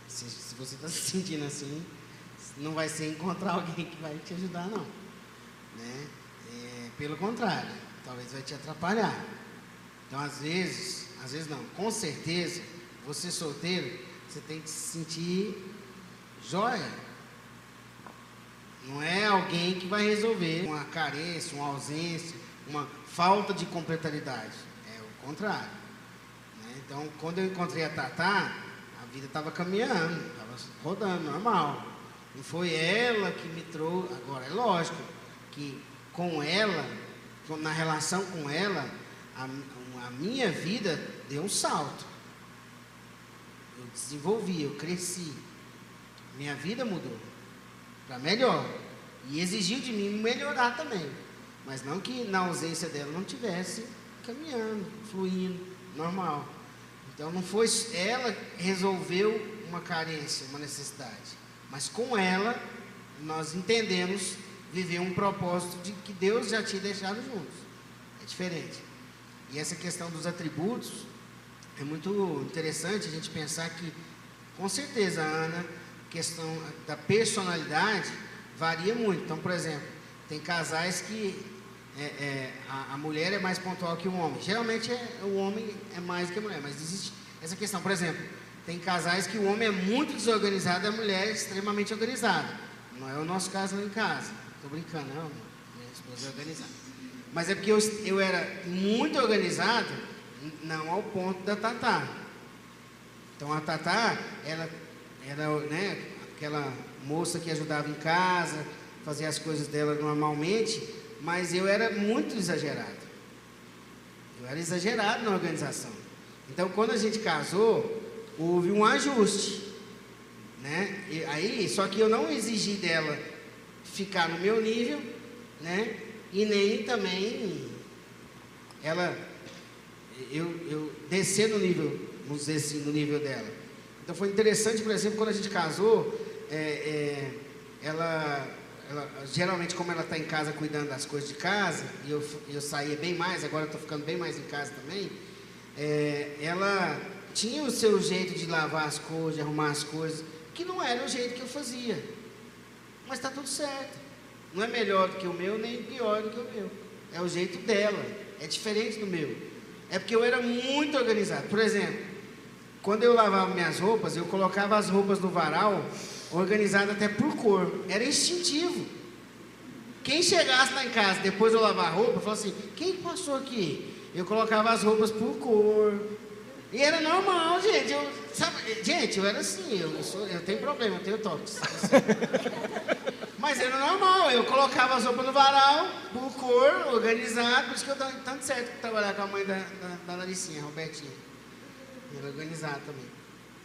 Se, se você está se sentindo assim, não vai ser encontrar alguém que vai te ajudar, não. Né? É, pelo contrário, talvez vai te atrapalhar. Então, às vezes, às vezes não, com certeza, você solteiro, você tem que se sentir joia. Não é alguém que vai resolver uma carência, uma ausência, uma falta de complementaridade. É o contrário. Né? Então, quando eu encontrei a Tatá, a vida estava caminhando, estava rodando, normal. Não foi ela que me trouxe. Agora, é lógico que com ela, na relação com ela, a, a minha vida deu um salto. Eu desenvolvi, eu cresci. Minha vida mudou para melhor. E exigiu de mim melhorar também. Mas não que na ausência dela não tivesse caminhando, fluindo, normal. Então não foi ela resolveu uma carência, uma necessidade. Mas com ela nós entendemos viver um propósito de que Deus já tinha deixado juntos. É diferente. E essa questão dos atributos é muito interessante a gente pensar que, com certeza, Ana, questão da personalidade varia muito. Então, por exemplo, tem casais que é, é, a, a, mulher é mais pontual que o homem. Geralmente é, o homem é mais que a mulher, mas existe essa questão. Por exemplo, tem casais que o homem é muito desorganizado e a mulher é extremamente organizada. Não é o nosso caso lá em casa. Estou brincando, não. Minha esposa é organizada. Mas é porque eu, eu era muito organizado, não ao ponto da Tatá. Então a Tatá, ela era né, aquela moça que ajudava em casa, fazia as coisas dela normalmente, mas eu era muito exagerado. Eu era exagerado na organização. Então quando a gente casou, houve um ajuste. Né? E aí, só que eu não exigi dela ficar no meu nível, né? E nem também ela eu, eu descer no nível, vamos dizer assim, no nível dela. Então foi interessante, por exemplo, quando a gente casou, é, é, ela, ela, geralmente como ela está em casa cuidando das coisas de casa, e eu, eu saía bem mais, agora estou ficando bem mais em casa também, é, ela tinha o seu jeito de lavar as coisas, de arrumar as coisas, que não era o jeito que eu fazia. Mas está tudo certo. Não é melhor do que o meu, nem pior do que o meu. É o jeito dela. É diferente do meu. É porque eu era muito organizado. Por exemplo, quando eu lavava minhas roupas, eu colocava as roupas no varal organizado até por cor. Era instintivo. Quem chegasse lá em casa depois de eu lavar a roupa, falou assim: quem passou aqui? Eu colocava as roupas por cor. E era normal, gente. Eu, sabe, gente, eu era assim, eu, eu, sou, eu tenho problema, eu tenho toques. Mas era normal, eu colocava as roupas no varal, por cor, organizado, por isso que eu dava tanto certo trabalhar com a mãe da, da, da Laricinha, Robertinha. Era organizado também.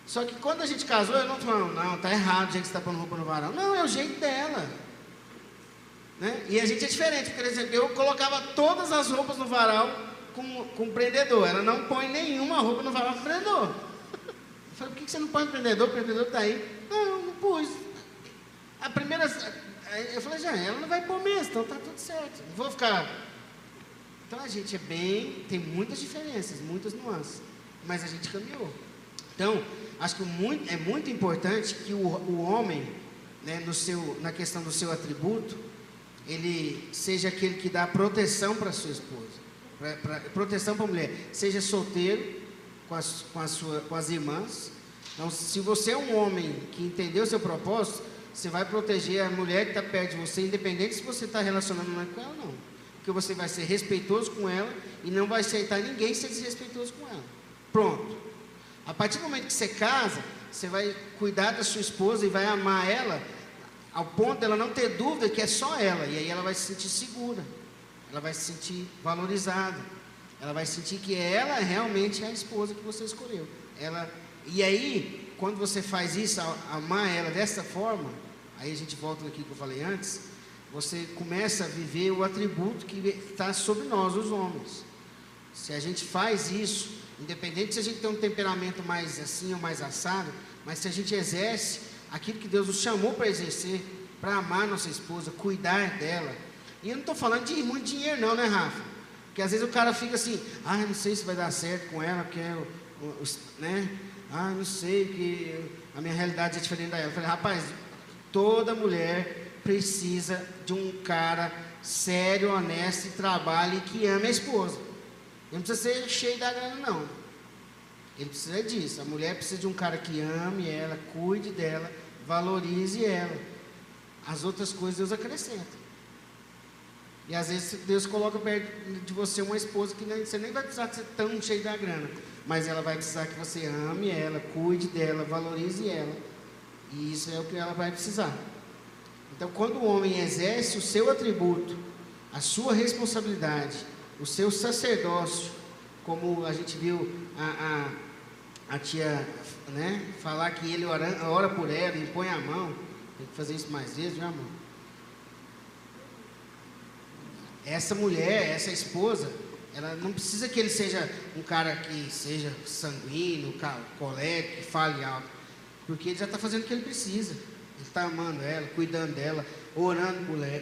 Só que quando a gente casou, eu não falando, não, tá errado o jeito que você está pondo roupa no varal. Não, é o jeito dela. Né? E a gente é diferente, por exemplo, eu colocava todas as roupas no varal com, com prendedor. Ela não põe nenhuma roupa no varal com prendedor. Eu falei, por que você não põe prendedor? O prendedor está aí. Não, não pus. A primeira. Eu falei, já, ela não vai pôr mesmo, então tá tudo certo. Não vou ficar. Então a gente é bem. Tem muitas diferenças, muitas nuances. Mas a gente caminhou. Então, acho que muito, é muito importante que o, o homem, né, no seu, na questão do seu atributo, ele seja aquele que dá proteção para sua esposa, pra, pra, proteção para a mulher, seja solteiro com as, com, a sua, com as irmãs. Então, se você é um homem que entendeu seu propósito, você vai proteger a mulher que está perto de você, independente se você está relacionando com ela ou não. Porque você vai ser respeitoso com ela e não vai aceitar ninguém ser desrespeitoso com ela. Pronto. A partir do momento que você casa, você vai cuidar da sua esposa e vai amar ela ao ponto dela não ter dúvida que é só ela, e aí ela vai se sentir segura, ela vai se sentir valorizada, ela vai sentir que ela realmente é a esposa que você escolheu. Ela, e aí, quando você faz isso, amar ela dessa forma, aí a gente volta aqui que eu falei antes, você começa a viver o atributo que está sobre nós, os homens. Se a gente faz isso, independente se a gente tem um temperamento mais assim ou mais assado, mas se a gente exerce aquilo que Deus nos chamou para exercer, para amar nossa esposa, cuidar dela. E eu não estou falando de muito dinheiro, não, né, Rafa? Porque às vezes o cara fica assim, ah, não sei se vai dar certo com ela, porque, né? Ah, não sei, que a minha realidade é diferente da ela. Eu falei, rapaz, toda mulher precisa de um cara sério, honesto e trabalhe que ame a esposa. Não precisa ser cheio da grana, não. Ele precisa disso. A mulher precisa de um cara que ame ela, cuide dela, valorize ela. As outras coisas Deus acrescenta. E às vezes Deus coloca perto de você uma esposa que nem, você nem vai precisar ser tão cheio da grana. Mas ela vai precisar que você ame ela, cuide dela, valorize ela. E isso é o que ela vai precisar. Então, quando o homem exerce o seu atributo, a sua responsabilidade, o seu sacerdócio, como a gente viu a, a a tia né, falar que ele ora, ora por ela e põe a mão. Tem que fazer isso mais vezes, viu, amor? Essa mulher, essa esposa, ela não precisa que ele seja um cara que seja sanguíneo, colérico, que fale alto. Porque ele já está fazendo o que ele precisa. Ele está amando ela, cuidando dela, orando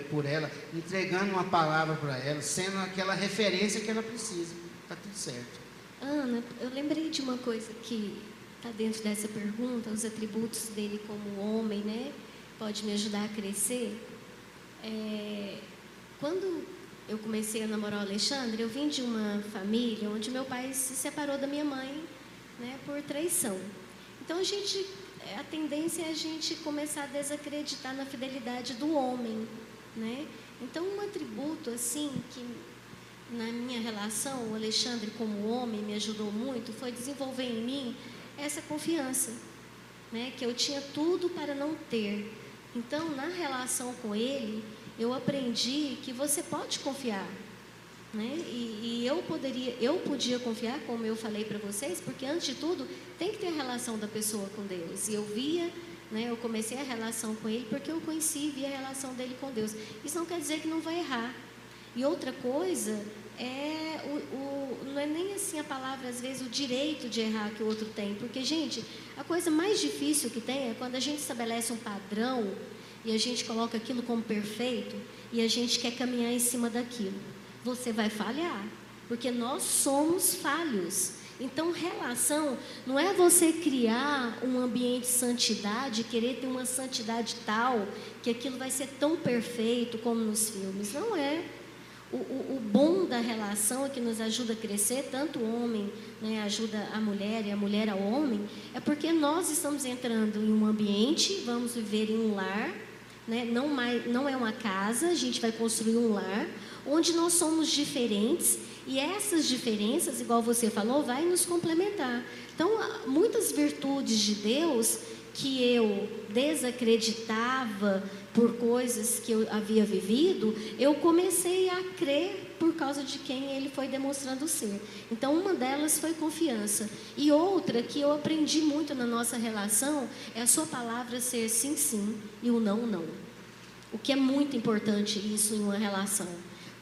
por ela, entregando uma palavra para ela, sendo aquela referência que ela precisa. Está tudo certo. Ana, eu lembrei de uma coisa que está dentro dessa pergunta, os atributos dele como homem, né? Pode me ajudar a crescer. É, quando eu comecei a namorar o Alexandre, eu vim de uma família onde meu pai se separou da minha mãe, né, por traição. Então a gente, a tendência é a gente começar a desacreditar na fidelidade do homem, né? Então um atributo assim que na minha relação, o Alexandre, como homem, me ajudou muito, foi desenvolver em mim essa confiança, né? que eu tinha tudo para não ter. Então, na relação com ele, eu aprendi que você pode confiar. Né? E, e eu poderia, eu podia confiar, como eu falei para vocês, porque antes de tudo tem que ter a relação da pessoa com Deus. E eu via, né, eu comecei a relação com ele porque eu conheci e vi a relação dele com Deus. Isso não quer dizer que não vai errar. E outra coisa é o, o, não é nem assim a palavra, às vezes, o direito de errar que o outro tem. Porque, gente, a coisa mais difícil que tem é quando a gente estabelece um padrão e a gente coloca aquilo como perfeito e a gente quer caminhar em cima daquilo. Você vai falhar, porque nós somos falhos. Então, relação não é você criar um ambiente de santidade, querer ter uma santidade tal que aquilo vai ser tão perfeito como nos filmes. Não é o, o, o, bom da relação que nos ajuda a crescer, tanto o homem né, ajuda a mulher e a mulher ao homem, é porque nós estamos entrando em um ambiente, vamos viver em um lar, né, não, mais, não é uma casa, a gente vai construir um lar, onde nós somos diferentes e essas diferenças, igual você falou, vai nos complementar. Então, muitas virtudes de Deus que eu desacreditava por coisas que eu havia vivido, eu comecei a crer por causa de quem ele foi demonstrando ser. Então, uma delas foi confiança. E outra que eu aprendi muito na nossa relação é a sua palavra ser sim, sim e o não, não. O que é muito importante isso em uma relação,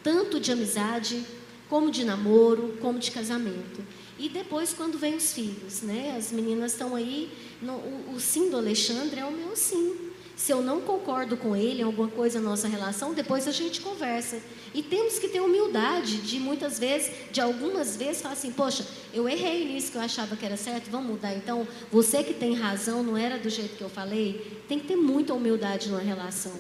tanto de amizade, como de namoro, como de casamento. E depois, quando vem os filhos, né? As meninas estão aí, no, o, o sim do Alexandre é o meu sim. Se eu não concordo com ele em alguma coisa na nossa relação, depois a gente conversa. E temos que ter humildade de muitas vezes, de algumas vezes, falar assim: poxa, eu errei nisso que eu achava que era certo, vamos mudar. Então, você que tem razão, não era do jeito que eu falei. Tem que ter muita humildade numa relação.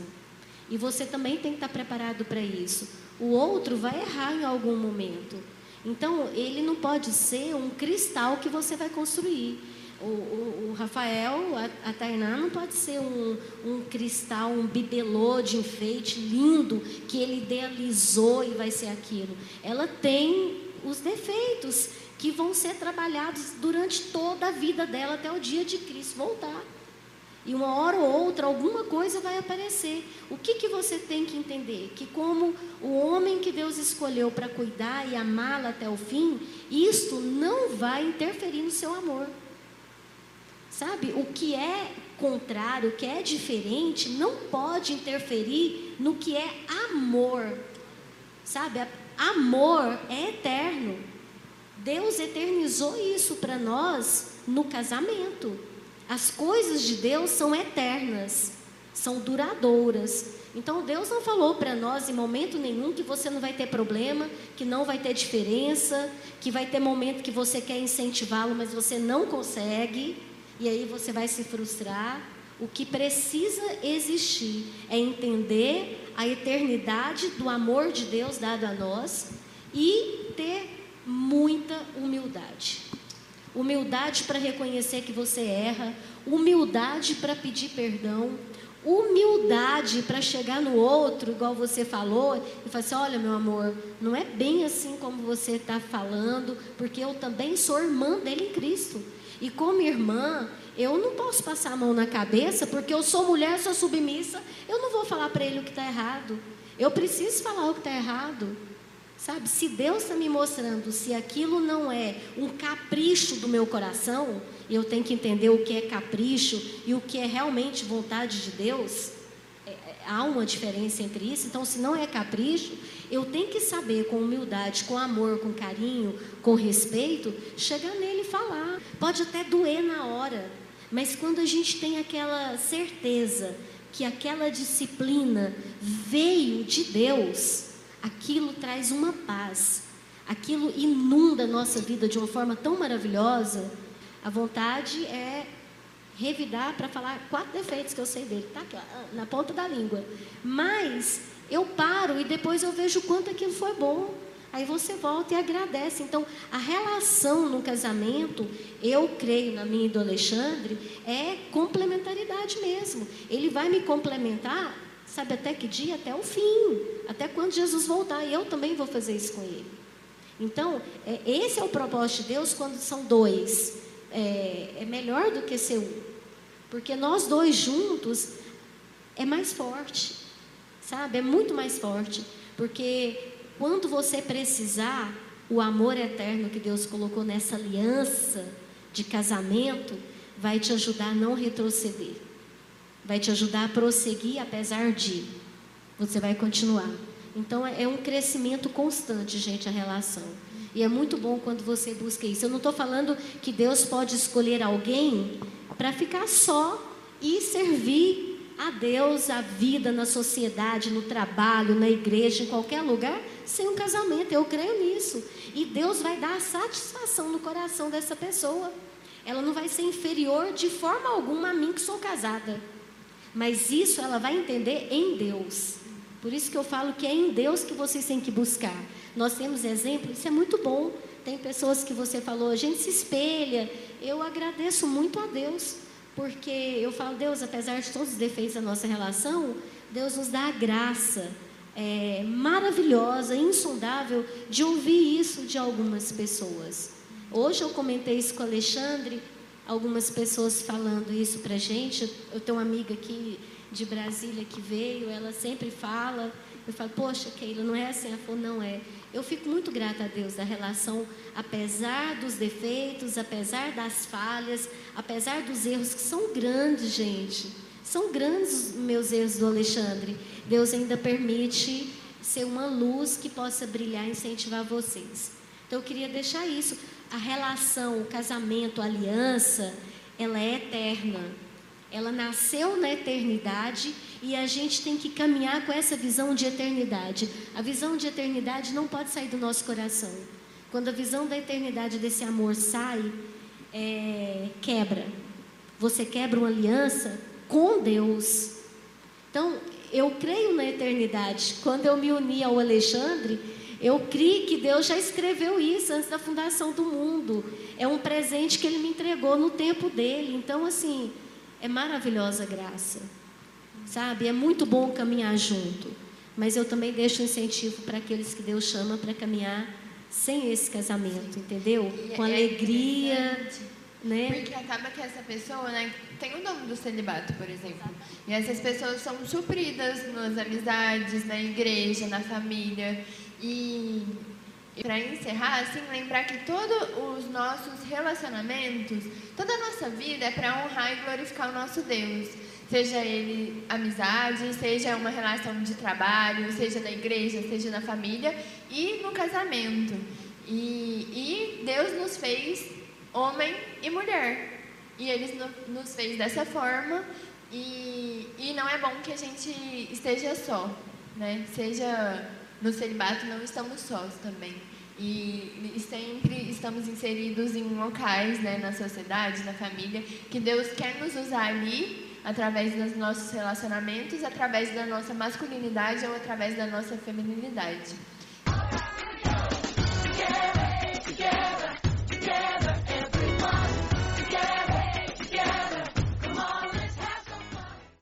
E você também tem que estar preparado para isso. O outro vai errar em algum momento. Então, ele não pode ser um cristal que você vai construir. O, o, o Rafael, a, a Tainá não pode ser um, um cristal, um bibelô de enfeite lindo que ele idealizou e vai ser aquilo. Ela tem os defeitos que vão ser trabalhados durante toda a vida dela até o dia de Cristo voltar. E uma hora ou outra, alguma coisa vai aparecer. O que, que você tem que entender? Que, como o homem que Deus escolheu para cuidar e amá-la até o fim, isto não vai interferir no seu amor. Sabe? O que é contrário, o que é diferente, não pode interferir no que é amor. Sabe? Amor é eterno. Deus eternizou isso para nós no casamento. As coisas de Deus são eternas, são duradouras. Então Deus não falou para nós em momento nenhum que você não vai ter problema, que não vai ter diferença, que vai ter momento que você quer incentivá-lo, mas você não consegue, e aí você vai se frustrar. O que precisa existir é entender a eternidade do amor de Deus dado a nós e ter muita humildade. Humildade para reconhecer que você erra, humildade para pedir perdão, humildade para chegar no outro, igual você falou, e falar assim: olha, meu amor, não é bem assim como você está falando, porque eu também sou irmã dele em Cristo. E como irmã, eu não posso passar a mão na cabeça, porque eu sou mulher, sou submissa, eu não vou falar para ele o que está errado. Eu preciso falar o que está errado. Sabe, se Deus está me mostrando se aquilo não é um capricho do meu coração, eu tenho que entender o que é capricho e o que é realmente vontade de Deus, é, é, há uma diferença entre isso. Então, se não é capricho, eu tenho que saber com humildade, com amor, com carinho, com respeito, chegar nele e falar. Pode até doer na hora, mas quando a gente tem aquela certeza que aquela disciplina veio de Deus, aquilo traz uma paz, aquilo inunda a nossa vida de uma forma tão maravilhosa. A vontade é revidar para falar quatro defeitos que eu sei dele, tá aqui, na ponta da língua. Mas eu paro e depois eu vejo quanto aquilo foi bom. Aí você volta e agradece. Então, a relação no casamento, eu creio na minha e do Alexandre, é complementaridade mesmo. Ele vai me complementar Sabe até que dia? Até o fim. Até quando Jesus voltar. E eu também vou fazer isso com ele. Então, é, esse é o propósito de Deus quando são dois. É, é melhor do que ser um. Porque nós dois juntos é mais forte. Sabe? É muito mais forte. Porque quando você precisar, o amor eterno que Deus colocou nessa aliança de casamento vai te ajudar a não retroceder vai te ajudar a prosseguir apesar de. Você vai continuar. Então é um crescimento constante, gente, a relação. E é muito bom quando você busca isso. Eu não estou falando que Deus pode escolher alguém para ficar só e servir a Deus, a vida na sociedade, no trabalho, na igreja, em qualquer lugar, sem um casamento. Eu creio nisso. E Deus vai dar satisfação no coração dessa pessoa. Ela não vai ser inferior de forma alguma a mim que sou casada. Mas isso ela vai entender em Deus. Por isso que eu falo que é em Deus que vocês têm que buscar. Nós temos exemplos, isso é muito bom. Tem pessoas que você falou, a gente se espelha. Eu agradeço muito a Deus, porque eu falo, Deus, apesar de todos os defeitos da nossa relação, Deus nos dá a graça é, maravilhosa, insondável, de ouvir isso de algumas pessoas. Hoje eu comentei isso com o Alexandre, algumas pessoas falando isso para gente. Eu tenho uma amiga aqui de Brasília que veio, ela sempre fala. Eu falo, poxa, Keila, não é assim? Ela falou, não é. Eu fico muito grata a Deus da relação, apesar dos defeitos, apesar das falhas, apesar dos erros que são grandes, gente. São grandes meus erros do Alexandre. Deus ainda permite ser uma luz que possa brilhar e incentivar vocês. Então eu queria deixar isso. A relação, o casamento, a aliança, ela é eterna. Ela nasceu na eternidade e a gente tem que caminhar com essa visão de eternidade. A visão de eternidade não pode sair do nosso coração. Quando a visão da eternidade desse amor sai, é, quebra. Você quebra uma aliança com Deus. Então, eu creio na eternidade. Quando eu me uni ao Alexandre, eu criei que Deus já escreveu isso antes da fundação do mundo. É um presente que Ele me entregou no tempo dele. Então, assim, é maravilhosa a graça. Sabe? É muito bom caminhar junto. Mas eu também deixo um incentivo para aqueles que Deus chama para caminhar sem esse casamento, entendeu? Com é alegria. Né? Porque acaba que essa pessoa, né, tem o nome do celibato, por exemplo. E essas pessoas são supridas nas amizades, na igreja, na família. E, e para encerrar, assim, lembrar que todos os nossos relacionamentos, toda a nossa vida é para honrar e glorificar o nosso Deus. Seja ele amizade, seja uma relação de trabalho, seja na igreja, seja na família e no casamento. E, e Deus nos fez homem e mulher. E ele nos fez dessa forma e, e não é bom que a gente esteja só, né? Seja no celibato, não estamos sós também. E, sempre estamos inseridos em locais, né, na sociedade, na família, que Deus quer nos usar ali, através dos nossos relacionamentos, através da nossa masculinidade ou através da nossa feminilidade.